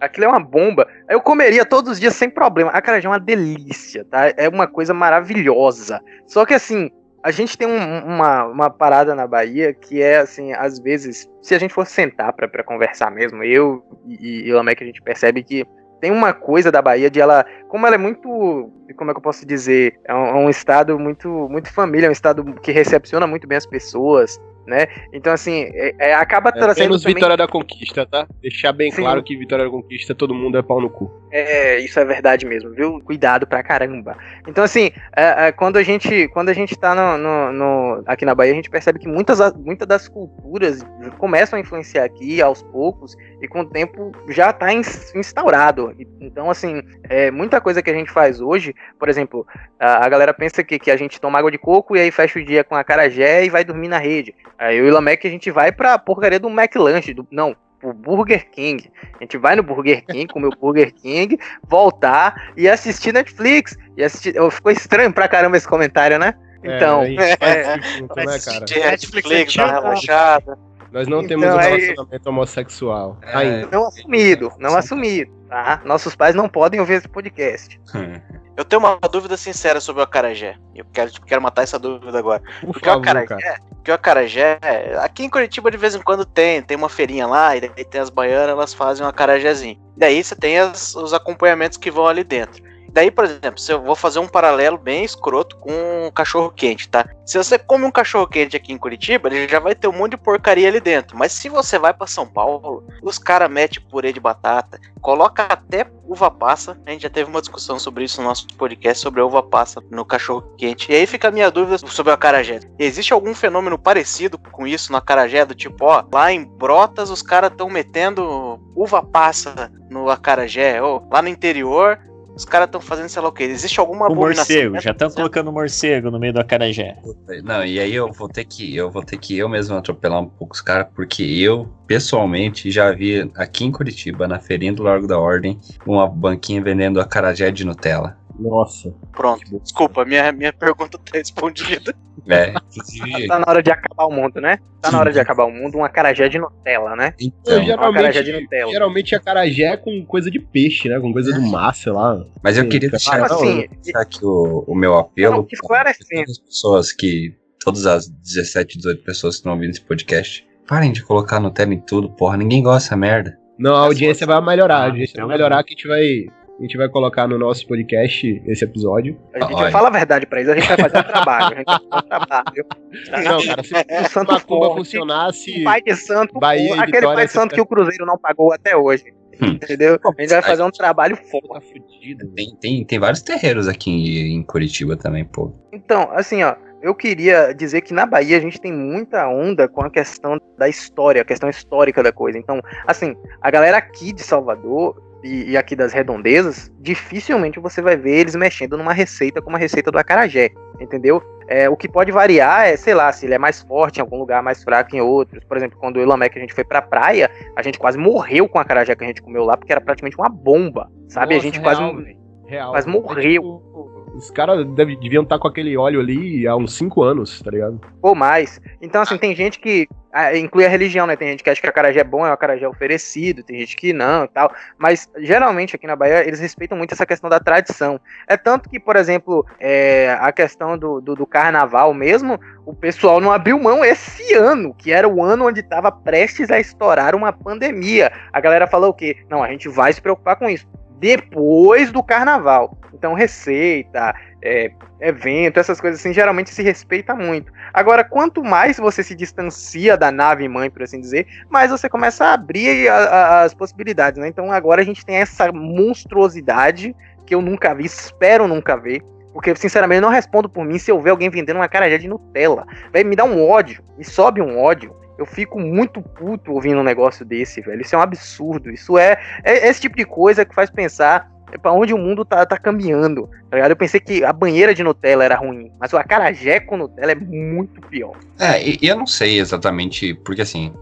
Aquilo é uma bomba. Eu comeria todos os dias sem problema. Acarajé é uma delícia, tá? É uma coisa maravilhosa. Só que assim, a gente tem um- uma, uma parada na Bahia que é assim, às vezes, se a gente for sentar pra, conversar mesmo, eu e, e o Lamek, a gente percebe que tem uma coisa da Bahia de ela, como ela é muito, como é que eu posso dizer, é um, é um estado muito, muito família, é um estado que recepciona muito bem as pessoas, né? Então assim, é- é- acaba É trazendo menos também Vitória da Conquista, tá? Deixar bem Sim. claro que Vitória da Conquista todo mundo é pau no cu. É, isso é verdade mesmo, viu? Cuidado pra caramba. Então, assim, é, é, quando, a gente, quando a gente tá no, no- no- aqui na Bahia, a gente percebe que muitas, a- muitas das culturas começam a influenciar aqui aos poucos e com o tempo já tá ins- instaurado. Então, assim, é, muita coisa que a gente faz hoje, por exemplo, a, a galera pensa que, que a gente toma água de coco e aí fecha o dia com acarajé e vai dormir na rede. Aí eu e o Lamek a gente vai pra porcaria do McLanche, do, não, pro Burger King. A gente vai no Burger King, comer o Burger King, voltar e assistir Netflix. E assistir... Ficou estranho pra caramba esse comentário, né? Então, é, a gente faz isso junto, né, cara? Tinha Netflix Netflix, é dá uma tio, relaxada. Nós não Então, temos um aí- relacionamento homossexual. É. Ainda. não assumido, não assumido, tá? Nossos pais não podem ouvir esse podcast. Eu tenho uma dúvida sincera sobre o acarajé. Eu quero, tipo, quero matar essa dúvida agora. Por Porque o favor, acarajé, cara. porque o acarajé, aqui em Curitiba de vez em quando tem, tem uma feirinha lá, e daí tem as baianas, elas fazem um acarajézinho. Daí você tem as- os acompanhamentos que vão ali dentro. Daí, por exemplo, se eu vou fazer um paralelo bem escroto com um cachorro quente, tá? Se você come um cachorro quente aqui em Curitiba, ele já vai ter um monte de porcaria ali dentro. Mas se você vai pra São Paulo, os caras metem purê de batata, coloca até uva passa. A gente já teve uma discussão sobre isso no nosso podcast sobre a uva passa no cachorro quente. E aí fica a minha dúvida sobre o acarajé. Existe algum fenômeno parecido com isso no acarajé? Do tipo, ó, lá em Brotas os caras estão metendo uva passa no acarajé. Ou lá no interior os caras estão fazendo sei lá o que. Existe alguma O morcego, já estão colocando morcego no meio do acarajé. Não, e aí eu vou ter que eu vou ter que eu mesmo atropelar um pouco os caras, porque eu, pessoalmente, já vi aqui em Curitiba, na feirinha do Largo da Ordem, uma banquinha vendendo acarajé de Nutella. Nossa. Pronto. Desculpa, minha, minha pergunta tá respondida. É, inclusive. Tá na hora de acabar o mundo, né? Tá na hora de acabar o mundo, um acarajé de Nutella, né? Então, Um acarajé de geralmente, Nutella. geralmente é com coisa de peixe, né? Com coisa do mar, sei lá. mas eu Sim, queria cara. deixar, Mas assim, deixar aqui o, o meu apelo Não, esclarecendo. para as pessoas que todas as 17, 18 pessoas que estão ouvindo esse podcast, parem de colocar Nutella em tudo, porra. Ninguém gosta dessa merda. Não, a audiência vai melhorar. A Ah, audiência então vai melhorar que a gente vai. A gente vai colocar no nosso podcast esse episódio. A gente Olha. fala a verdade pra eles, a gente vai fazer um trabalho. A gente vai fazer um trabalho. Não, cara, se O o Santo Macumba Forte, funcionasse. pai de santo, Bahia aquele Vitória, pai de santo que o Cruzeiro não pagou até hoje. Hum. Entendeu? A gente vai fazer um trabalho foda. Tá fudido. Tem, tem, tem vários terreiros aqui em, em Curitiba também, pô. Então, assim, ó, eu queria dizer que na Bahia a gente tem muita onda com a questão da história, a questão histórica da coisa. Então, assim, a galera aqui de Salvador e, e aqui das redondezas, dificilmente você vai ver eles mexendo numa receita como a receita do acarajé, entendeu? É, o que pode variar é, sei lá, se ele é mais forte em algum lugar, mais fraco em outros. Por exemplo, quando o Elamec a gente foi pra praia, a gente quase morreu com a acarajé que a gente comeu lá, porque era praticamente uma bomba, sabe? a Nossa, gente quase real, velho. Real. Mas morreu. Os caras deviam estar com aquele óleo ali há uns 5 anos, tá ligado? ou mais. Então, assim, tem gente que inclui a religião, né? Tem gente que acha que a acarajé é bom, é o acarajé oferecido, tem gente que não e tal. Mas, geralmente, aqui na Bahia, eles respeitam muito essa questão da tradição. É tanto que, por exemplo, é, a questão do, do, do carnaval mesmo, o pessoal não abriu mão esse ano, que era o ano onde estava prestes a estourar uma pandemia. A galera falou o quê? Não, a gente vai se preocupar com isso. Depois do carnaval. Então, receita, é, evento, essas coisas assim, geralmente se respeita muito. Agora, quanto mais você se distancia da nave mãe, por assim dizer, mais você começa a abrir a- a- as possibilidades, né? Então agora a gente tem essa monstruosidade que eu nunca vi, espero nunca ver. Porque, sinceramente, eu não respondo por mim se eu ver alguém vendendo uma carajé de Nutella. Velho, me dá um ódio, me sobe um ódio. Eu fico muito puto ouvindo um negócio desse, velho. Isso é um absurdo. Isso é, é esse tipo de coisa que faz pensar pra onde o mundo tá, tá caminhando. Tá ligado? Eu pensei que a banheira de Nutella era ruim, mas o acarajé com Nutella é muito pior. É, e eu não sei exatamente, porque assim,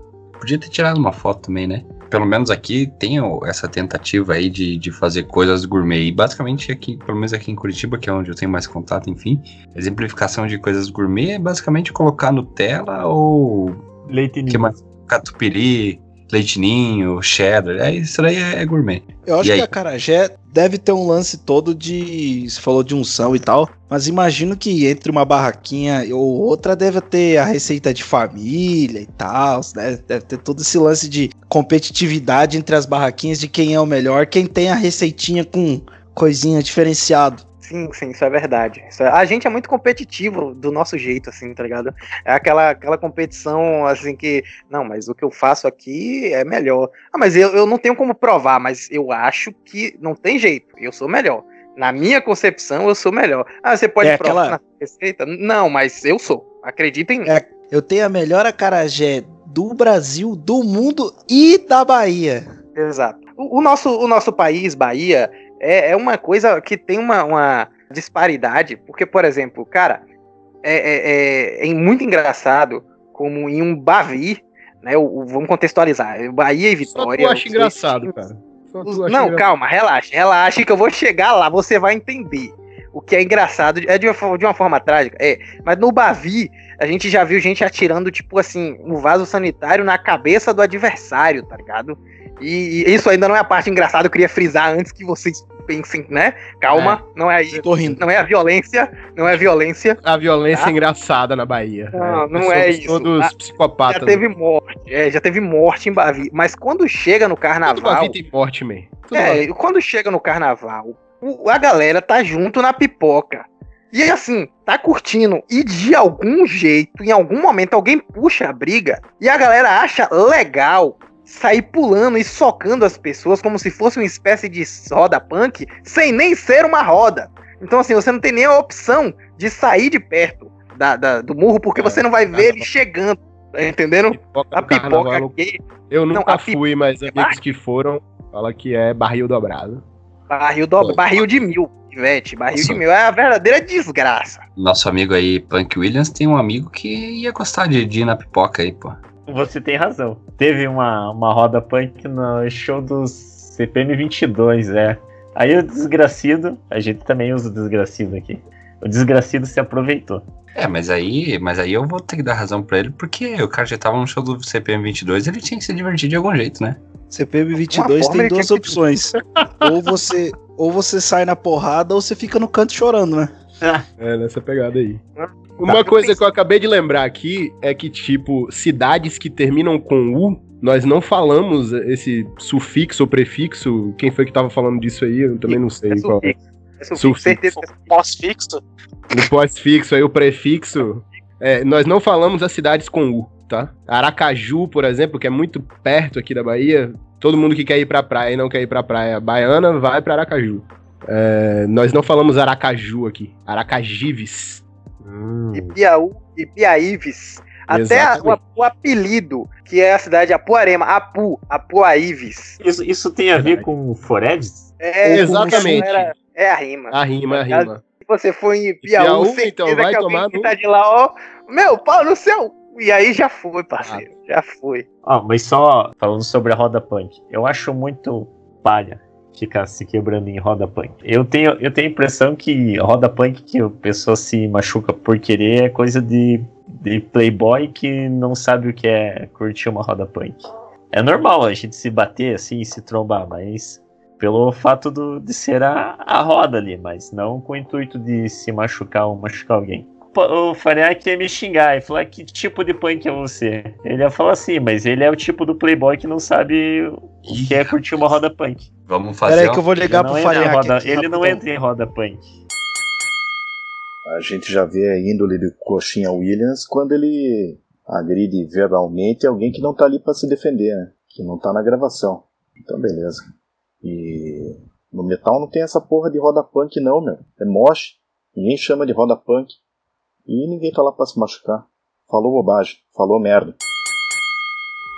podia ter tirado uma foto também, né? Pelo menos aqui tem essa tentativa aí de, de fazer coisas gourmet. E basicamente aqui, pelo menos aqui em Curitiba, que é onde eu tenho mais contato, enfim, exemplificação de coisas gourmet é basicamente colocar Nutella ou Leite que mais? Catupiry, leitinho, cheddar. É, isso aí é, é gourmet. Eu acho E aí? que a Carajé deve ter um lance todo de. Você falou de unção e tal, mas imagino que entre uma barraquinha ou outra deve ter a receita de família e tal, né? Deve ter todo esse lance de competitividade entre as barraquinhas de quem é o melhor, quem tem a receitinha com coisinha diferenciado. Sim, sim, isso é verdade. Isso é- A gente é muito competitivo do nosso jeito, assim, tá ligado? É aquela, aquela competição, assim, que. Não, mas o que eu faço aqui é melhor. Ah, mas eu, eu não tenho como provar, mas eu acho que não tem jeito. Eu sou melhor. Na minha concepção, eu sou melhor. Ah, você pode É provar aquela- na receita? Não, mas eu sou. Acreditem em mim. É. Eu tenho a melhor acarajé do Brasil, do mundo e da Bahia. Exato. O, o nosso, o nosso país, Bahia, é, é uma coisa que tem uma, uma disparidade, porque, por exemplo, cara, é, é, é- é muito engraçado como em um Bavi, né? o- o- vamos contextualizar. Bahia e Só Vitória. tu acha engraçado, cara. Só os- acha não, engraçado. calma, relaxa, relaxa que eu vou chegar lá, você vai entender. O que é engraçado é de uma, de uma forma trágica, é. Mas no Bavi, a gente já viu gente atirando, tipo assim, um vaso sanitário na cabeça do adversário, tá ligado? E, e isso ainda não é a parte engraçada, eu queria frisar antes que vocês pensem, né? Calma, não é aí. Tô rindo. Não é a violência, não é violência. A violência Tá? engraçada na Bahia. Não, não Somos é isso. Todos Ah, psicopatas. Já teve morte, é, já teve morte em Bavi. Mas quando chega no carnaval. Bavi tem morte, man. Todo É, Bavi- quando chega no carnaval, o- a galera tá junto na pipoca. E assim, tá curtindo. E de algum jeito, em algum momento, alguém puxa a briga e a galera acha legal sair pulando e socando as pessoas como se fosse uma espécie de roda punk, sem nem ser uma roda. Então, assim, você não tem nem a opção de sair de perto da, da- do murro, porque É, você não vai ver carnaval. ele chegando. Tá entendendo? Pipoca A carnaval, pipoca gay, Eu Não, nunca pi- fui, mas amigos que foram falam que é barril dobrado. barril, do, Pô. barril de mil, Ivete, barril Nossa. de mil. É a verdadeira desgraça. Nosso amigo aí, Punk Williams, tem um amigo que ia gostar de, de ir na pipoca aí, pô. Você tem razão. Teve uma, uma roda punk no show dos CPM 22, é. Aí o desgracido, a gente também usa o desgracido aqui. O desgracido se aproveitou. É, mas aí, mas aí eu vou ter que dar razão pra ele, porque o cara já tava no show do CPM 22, ele tinha que se divertir de algum jeito, né? CPM Uma 22 forma tem duas que- opções. ou você ou você sai na porrada ou você fica no canto chorando, né? É, nessa pegada aí. Uma coisa que eu acabei de lembrar aqui é que, tipo, cidades que terminam com U, nós não falamos esse sufixo ou prefixo. Quem foi que tava falando disso aí? Eu também não sei É qual. sufixo. É sufixo, Sufixo. certeza Pós-fixo. No pós-fixo aí, o prefixo. é, nós não falamos as cidades com U, tá? Aracaju, por exemplo, que é muito perto aqui da Bahia. Todo mundo que quer ir pra praia e não quer ir pra praia baiana, vai pra Aracaju. É, nós não falamos Aracaju aqui. Aracajives. Hum, E Piauí e Piaíves. Até a- o, o apelido, que é a cidade de Apuarema, Apu, Apuaíves. Isso, isso tem a ver com Foredes? É, Exatamente. era- é a rima. a rima, a rima. Se você for em Piauí, Piauí, então, vai que alguém tomar que no- tá de lá, ó, meu, pau no céu. E aí já foi, parceiro. Já foi. Ó, mas só falando sobre a roda punk, eu acho muito palha ficar se quebrando em roda punk. Eu tenho, eu tenho a impressão que roda punk que a pessoa se machuca por querer é coisa de, de playboy que não sabe o que é curtir uma roda punk. É normal a gente se bater assim, se trombar, mas pelo fato do, de ser a, a roda ali, mas não com o intuito de se machucar ou machucar alguém. O Fariak ia me xingar e falar que tipo de punk é você. Ele ia falar assim, mas ele é o tipo do playboy que não sabe o que é curtir uma roda punk. Vamos fazer. Peraí que eu vou ligar Ele pro não entra em Fariak roda- aqui, Ele não entra em roda punk. A gente já vê a índole do Coxinha Williams quando ele agride verbalmente alguém que não tá ali pra se defender, né? Que não tá na gravação. Então, beleza. E no metal não tem essa porra de roda punk, não, meu. É mosh. Ninguém chama de roda punk. E ninguém tá lá pra se machucar. Falou bobagem. Falou merda.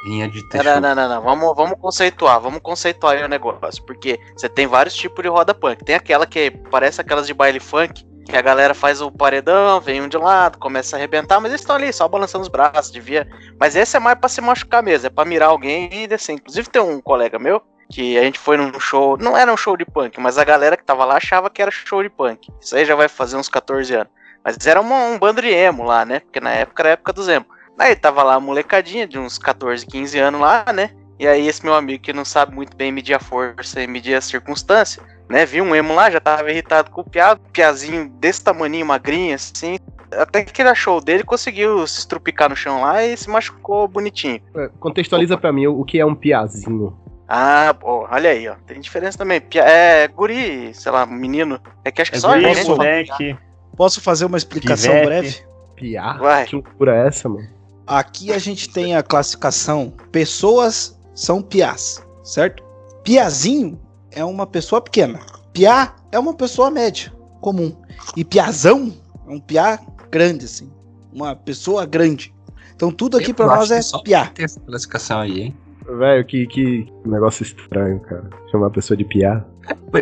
Linha de Não, textura. não, não, não. Vamos, vamos conceituar, vamos conceituar aí o negócio. Porque você tem vários tipos de roda punk. Tem aquela que parece aquelas de baile funk, que a galera faz o paredão, vem um de lado, começa a arrebentar, mas eles estão ali só balançando os braços, devia. Mas esse é mais pra se machucar mesmo, é pra mirar alguém e descer. Inclusive tem um colega meu que a gente foi num show, não era um show de punk, mas a galera que tava lá achava que era show de punk. Isso aí já vai fazer uns 14 anos. Mas era uma- um bando de emo lá, né? Porque na época era a época dos emo. Aí tava lá a molecadinha de uns 14, 15 anos lá, né? E aí esse meu amigo que não sabe muito bem medir a força e medir a circunstância, né? Viu um emo lá, já tava irritado com o piá, piazinho desse tamaninho, magrinho, assim. Até que ele achou o dele, conseguiu se estrupicar no chão lá e se machucou bonitinho. É, Contextualiza pra mim o que é um piazinho. Ah, pô, olha aí, ó. Tem diferença também. Pia- É guri, sei lá, menino. É que acho que É só a guri, gente. moleque. Posso fazer uma explicação Pivete. breve? Piá? Vai. Que loucura é essa, mano? Aqui a gente tem a classificação: pessoas são piás, certo? Piazinho é uma pessoa pequena. Piá é uma pessoa média, comum. E piazão é um piá grande, assim. Uma pessoa grande. Então tudo aqui acho nós é piá. Tem essa classificação aí, hein? Velho, que, que negócio estranho, cara. Chamar a pessoa de piá.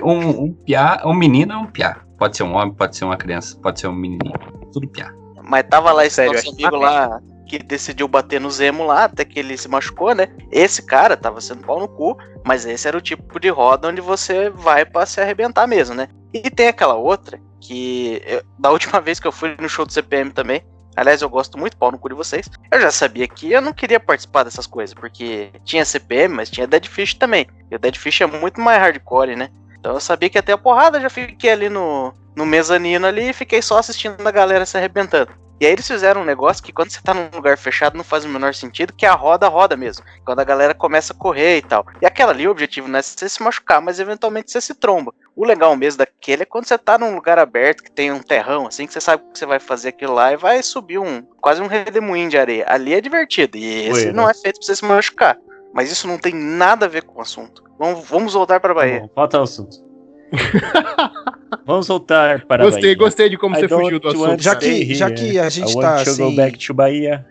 Um, um piá, um menino é um piá. Pode ser um homem, pode ser uma criança, pode ser um menininho. Tudo piá. Mas tava lá esse Sério, nosso acho amigo lá que decidiu bater no Zemo lá, até que ele se machucou, né? Esse cara tava sendo pau no cu, mas esse era o tipo de roda onde você vai pra se arrebentar mesmo, né? E tem aquela outra que eu- da última vez que eu fui no show do CPM também, aliás, eu gosto muito pau no cu de vocês. Eu já sabia que eu não queria participar dessas coisas, porque tinha CPM, mas tinha Dead Fish também. E o Dead Fish é muito mais hardcore, né? Então eu sabia que ter a porrada, já fiquei ali no, no mezanino ali e fiquei só assistindo a galera se arrebentando. E aí eles fizeram um negócio que quando você tá num lugar fechado não faz o menor sentido, que é a roda-roda mesmo. Quando a galera começa a correr e tal. E aquela ali, o objetivo não é você se machucar, mas eventualmente você se tromba. O legal mesmo daquele é quando você tá num lugar aberto, que tem um terrão, assim, que você sabe que você vai fazer aquilo lá e vai subir um, quase um redemoinho de areia. Ali é divertido, e esse Foi, não né? é feito pra você se machucar. Mas isso não tem nada a ver com o assunto. Vamos, vamos voltar pra Bahia. Bom, Volta ao assunto. Vamos voltar para a Gostei, Bahia. gostei de como I você fugiu do assunto. to Já que- já que a gente tá to assim- go back to Bahia.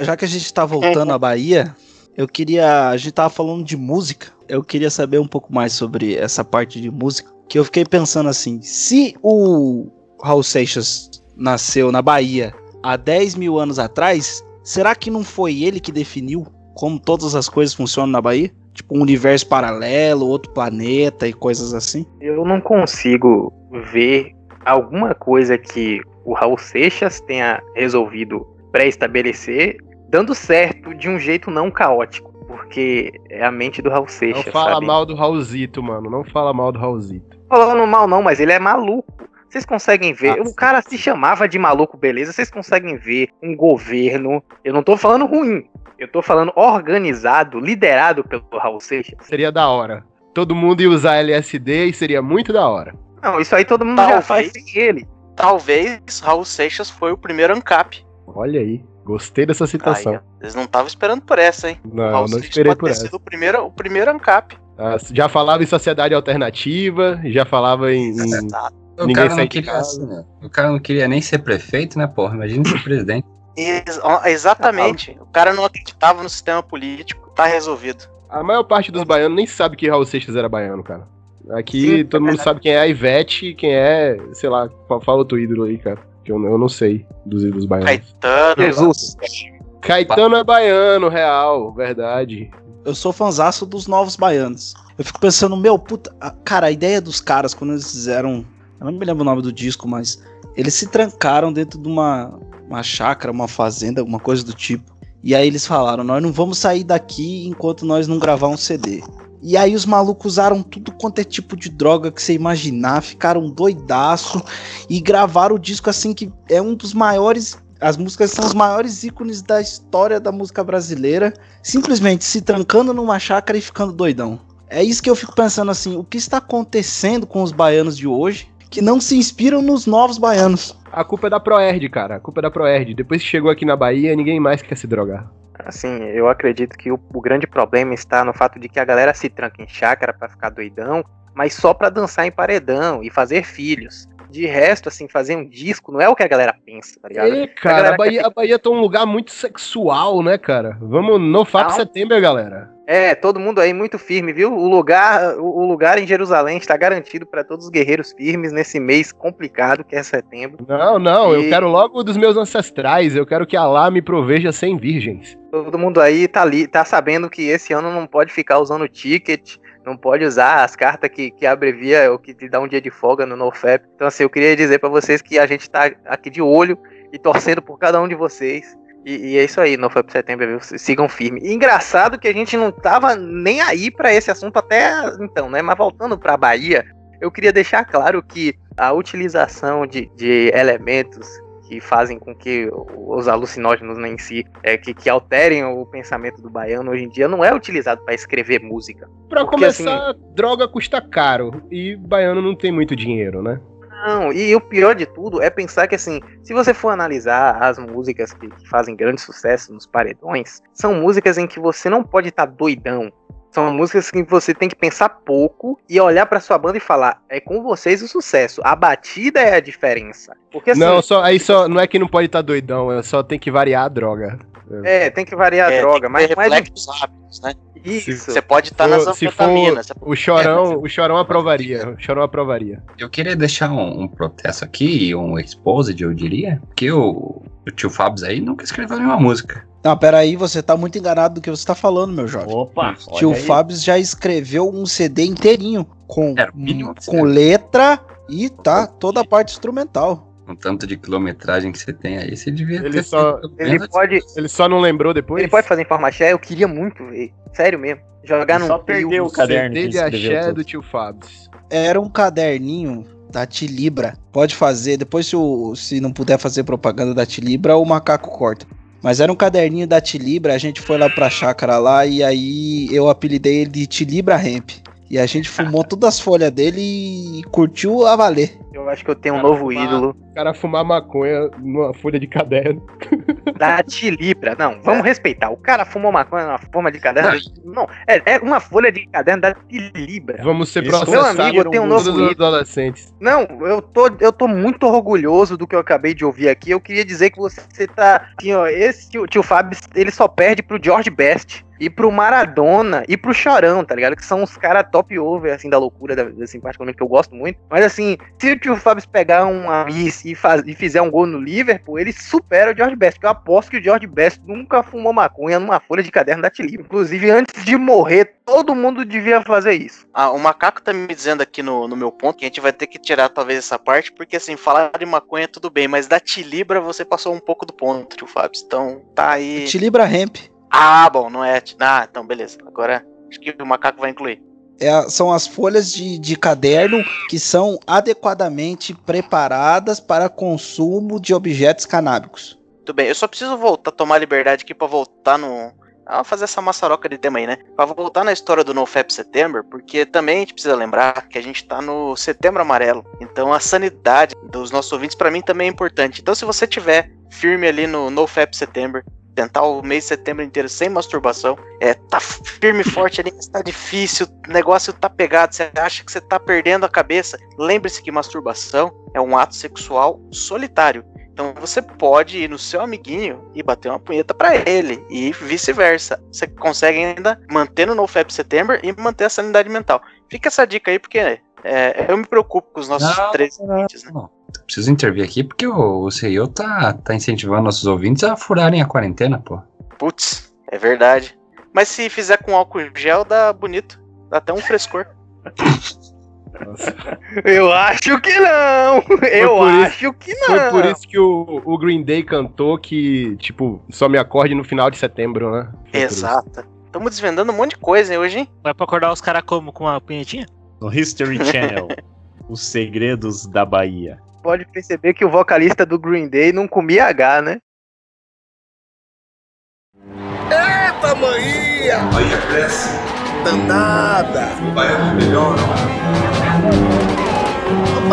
Já que a gente tá voltando à Bahia, eu queria. A gente tava falando de música. Eu queria saber um pouco mais sobre essa parte de música. Que eu fiquei pensando assim: se o Raul Seixas nasceu na Bahia há 10 mil anos atrás, será que não foi ele que definiu como todas as coisas funcionam na Bahia? Tipo, um universo paralelo, outro planeta e coisas assim? Eu não consigo ver alguma coisa que o Raul Seixas tenha resolvido pré-estabelecer dando certo de um jeito não caótico. Porque é a mente do Raul Não Seixas. fala sabe? mal do Raulzito, mano. Não fala mal do Raulzito. falando mal, não, mas ele é maluco. Vocês conseguem ver, Ah, o sim. cara se chamava de maluco, beleza? Vocês conseguem ver um governo, eu não tô falando ruim, eu tô falando organizado, liderado pelo Raul Seixas. Seria da hora. Todo mundo ia usar LSD e seria muito da hora. Não, isso aí todo mundo já Talvez. faz sem ele. Talvez Raul Seixas foi o primeiro ANCAP. Olha aí. Gostei dessa citação. ó, eles não estavam esperando por essa, hein? não, Raul não Seixas esperei pode por ter essa. sido o primeiro, o primeiro ANCAP. Ah, já falava em sociedade alternativa, já falava em. em- Exato. O Ninguém cara, não queria, casa. né? o cara não queria nem ser prefeito, né, porra? Imagina ser presidente. Ex- exatamente. O cara não acreditava no sistema político. Tá resolvido. A maior parte dos baianos nem sabe que Raul Seixas era baiano, cara. Aqui Sim, todo é mundo verdade. sabe quem é a Ivete, quem é, sei lá, fa- fala outro ídolo aí, cara. Que eu, eu não sei dos ídolos baianos. Caetano. Jesus. Caetano é baiano, real, verdade. Eu sou fanzaço dos novos baianos. Eu fico pensando, meu, puta. a- Cara, a ideia dos caras, quando eles fizeram. Eu não me lembro o nome do disco, mas. Eles se trancaram dentro de uma, uma chácara, uma fazenda, alguma coisa do tipo. E aí eles falaram: nós não vamos sair daqui enquanto nós não gravar um CD. E aí os malucos usaram tudo quanto é tipo de droga que você imaginar, ficaram doidaço e gravaram o disco assim que é um dos maiores. As músicas são os maiores ícones da história da música brasileira simplesmente se trancando numa chácara e ficando doidão. É isso que eu fico pensando assim, o que está acontecendo com os baianos de hoje que não se inspiram nos novos baianos? A culpa é da Proerd, cara. A culpa é da Proerd. Depois que chegou aqui na Bahia, ninguém mais quer se drogar. Assim, eu acredito que o, o grande problema está no fato de que a galera se tranca em chácara pra ficar doidão, mas só pra dançar em paredão e fazer filhos. De resto, assim, fazer um disco não é o que a galera pensa, tá ligado? É, A cara, galera a Bahia, a Bahia tá um lugar muito sexual, né, cara? Vamos no FAP setembro, galera. É, todo mundo aí muito firme, viu? O lugar, o lugar em Jerusalém está garantido para todos os guerreiros firmes nesse mês complicado que é setembro. Não, não, eu E- quero logo dos meus ancestrais. Eu quero que Alá me proveja sem virgens. Todo mundo aí tá ali, tá sabendo que esse ano não pode ficar usando ticket, não pode usar as cartas que, que abrevia ou que te dá um dia de folga no NoFap. Então, assim, eu queria dizer pra vocês que a gente tá aqui de olho e torcendo por cada um de vocês. E, e é isso aí, NoFap setembro, viu? sigam firme. Engraçado que a gente não tava nem aí pra esse assunto até então, né? Mas voltando pra Bahia, eu queria deixar claro que a utilização de, de elementos que fazem com que os alucinógenos né, em si, é, que, que alterem o pensamento do baiano hoje em dia, não é utilizado para escrever música. Pra Porque, começar, droga custa caro. E baiano não tem muito dinheiro, né? Não, e o pior de tudo é pensar que, assim, se você for analisar as músicas que, que fazem grande sucesso nos paredões, são músicas em que você não pode estar doidão. São músicas que você tem que pensar pouco e olhar pra sua banda e falar: é com vocês o sucesso. A batida é a diferença. Porque assim, Não, só, aí só não é que não pode estar doidão, é só tem que variar a droga. é, tem que variar a É, droga, tem que mas, ter mas reflexos rápidos, né? Isso. Você pode estar nas For- se anfetaminas. O chorão, o chorão aprovaria. O chorão aprovaria. Eu queria deixar um, um protesto aqui, um exposed, eu diria, que o, o tio Fabs aí nunca escreveu nenhuma música. Não, peraí, você tá muito enganado do que você tá falando, meu jovem. Opa, Tio olha aí. Fábio já escreveu um CD inteirinho com, com letra e tá toda a parte instrumental. Com tanto de quilometragem que você tem aí, você devia Ele ter só- Ele pode, Ele só não lembrou depois? ele pode fazer em forma axé, eu queria muito ver. Sério mesmo. Jogar Ele num só perdeu o caderno que CD ele de escreveu axé tudo. do tio Fabs. Era um caderninho da Tilibra. Pode fazer, depois se, o, se não puder fazer propaganda da Tilibra, o macaco corta. Mas era um caderninho da Tilibra, a gente foi lá pra chácara lá e aí eu apelidei ele de Tilibra Hemp. E a gente fumou todas as folhas dele e curtiu a valer. Eu acho que eu tenho um novo fumar- ídolo. O cara fumar maconha numa folha de caderno. Da Tilibra. Não, vamos respeitar. O cara fumou maconha na forma de caderno. Não, é, é uma folha de caderno da Tilibra. Vamos ser Isso, processados meu amigo, eu tenho um novo ídolo. adolescentes. Não, eu tô, eu tô muito orgulhoso do que eu acabei de ouvir aqui. Eu queria dizer que você tá. Assim, ó, esse tio, tio Fábio, ele só perde pro George Best. E pro Maradona e pro Chorão, tá ligado? Que são os caras top over, assim, da loucura, da- assim, particularmente que eu gosto muito. Mas assim, se o tio Fábio pegar uma miss e, faz, e fizer um gol no Liverpool, ele supera o George Best. Porque eu aposto que o George Best nunca fumou maconha numa folha de caderno da Tilibra. Inclusive, antes de morrer, todo mundo devia fazer isso. Ah, o macaco tá me dizendo aqui no, no meu ponto que a gente vai ter que tirar talvez essa parte, porque assim, falar de maconha tudo bem, mas da Tilibra você passou um pouco do ponto, tio Fábio. Então tá aí. Tilibra Hemp. Ah, bom, não é. Ah, então beleza. Agora acho que o macaco vai incluir. É são as folhas de, de caderno que são adequadamente preparadas para consumo de objetos canábicos. Muito bem, eu só preciso voltar, tomar liberdade aqui pra voltar no. Ah, fazer essa maçaroca de tema aí, né? Pra voltar na história do NoFap September, porque também a gente precisa lembrar que a gente tá no Setembro Amarelo. Então a sanidade dos nossos ouvintes pra mim também é importante. Então se você tiver firme ali no NoFap September, tentar o mês de setembro inteiro sem masturbação, é, tá firme e forte ali, tá difícil, o negócio tá pegado, você acha que você tá perdendo a cabeça. Lembre-se que masturbação é um ato sexual solitário. Então você pode ir no seu amiguinho e bater uma punheta pra ele e vice-versa. Você consegue ainda manter no NoFap September e manter a sanidade mental. Fica essa dica aí porque é, eu me preocupo com os nossos Não, três não, né? não. Preciso intervir aqui porque o, o CEO tá, tá incentivando nossos ouvintes a furarem a quarentena, pô. Putz, é verdade. Mas se fizer com álcool em gel, dá bonito. Dá até um frescor. Eu acho que não! Eu por isso- acho que não! Foi por isso que o, o Green Day cantou que, tipo, só me acorde no final de setembro, né? Foi. Exato. Estamos desvendando um monte de coisa hein, hoje, hein? Vai pra acordar os caras como? Com uma punhetinha? No History Channel, Os Segredos da Bahia. Pode perceber que o vocalista do Green Day não comia H, né? Eita, maninha! Bahia cresce, Danada! o baiano melhora.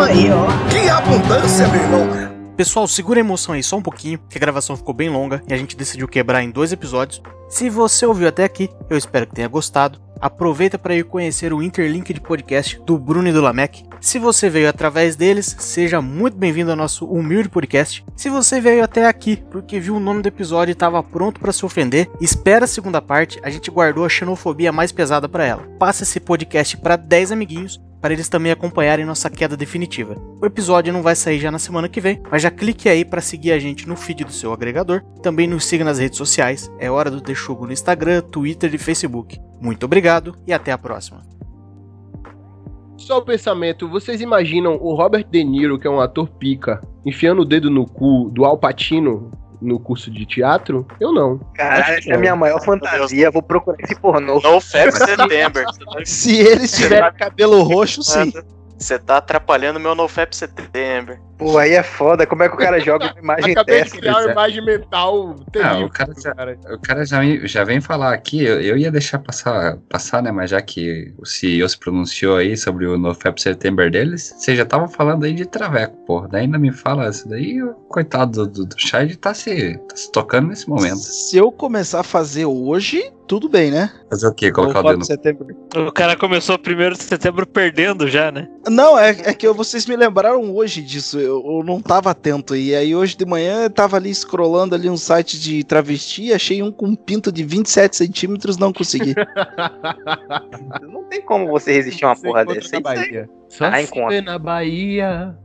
Aí, ó. Que abundância, meu irmão! Pessoal, segura a emoção aí só um pouquinho, que a gravação ficou bem longa e a gente decidiu quebrar em dois episódios. Se você ouviu até aqui, eu espero que tenha gostado. Aproveita para ir conhecer o Interlink de podcast do Bruno e do Lamec. Se você veio através deles, seja muito bem-vindo ao nosso humilde podcast. Se você veio até aqui porque viu o nome do episódio e estava pronto para se ofender, espera a segunda parte, a gente guardou a xenofobia mais pesada para ela. Passa esse podcast para 10 amiguinhos para eles também acompanharem nossa queda definitiva. O episódio não vai sair já na semana que vem, mas já clique aí para seguir a gente no feed do seu agregador. Também nos siga nas redes sociais. É hora do Texugo no Instagram, Twitter e Facebook. Muito obrigado e até a próxima. Só o pensamento, vocês imaginam o Robert De Niro, que é um ator pica, enfiando o dedo no cu do Al Pacino no curso de teatro? Eu não. Caralho, essa é a minha maior fantasia. Vou procurar esse pornô. No Fab September. Se eles tiverem cabelo roxo, sim. Você tá atrapalhando meu NoFap September. Pô, aí é foda. Como é que o cara joga uma imagem Acabei dessa? de criar uma imagem mental terrível. Ah, o cara já- cara. O cara já, já vem falar aqui, eu, eu ia deixar passar, passar, né? Mas já que o CEO se pronunciou aí sobre o NoFap September deles, você já tava falando aí de traveco, porra. Daí ainda me fala isso daí, o coitado do, do, do Shard tá se, tá se tocando nesse momento. Se eu começar a fazer hoje, tudo bem, né? Fazer o quê? Colocar o Ou dedo no... setembro. O cara começou primeiro de setembro perdendo já, né? Não, é, é que vocês me lembraram hoje disso. Eu, eu não tava atento. E aí hoje de manhã eu tava ali scrollando ali um site de travesti, achei um com um pinto de 27 centímetros, não consegui. Não tem como você resistir a uma porra dessa. na aí. Bahia. Só Ah, se na Bahia.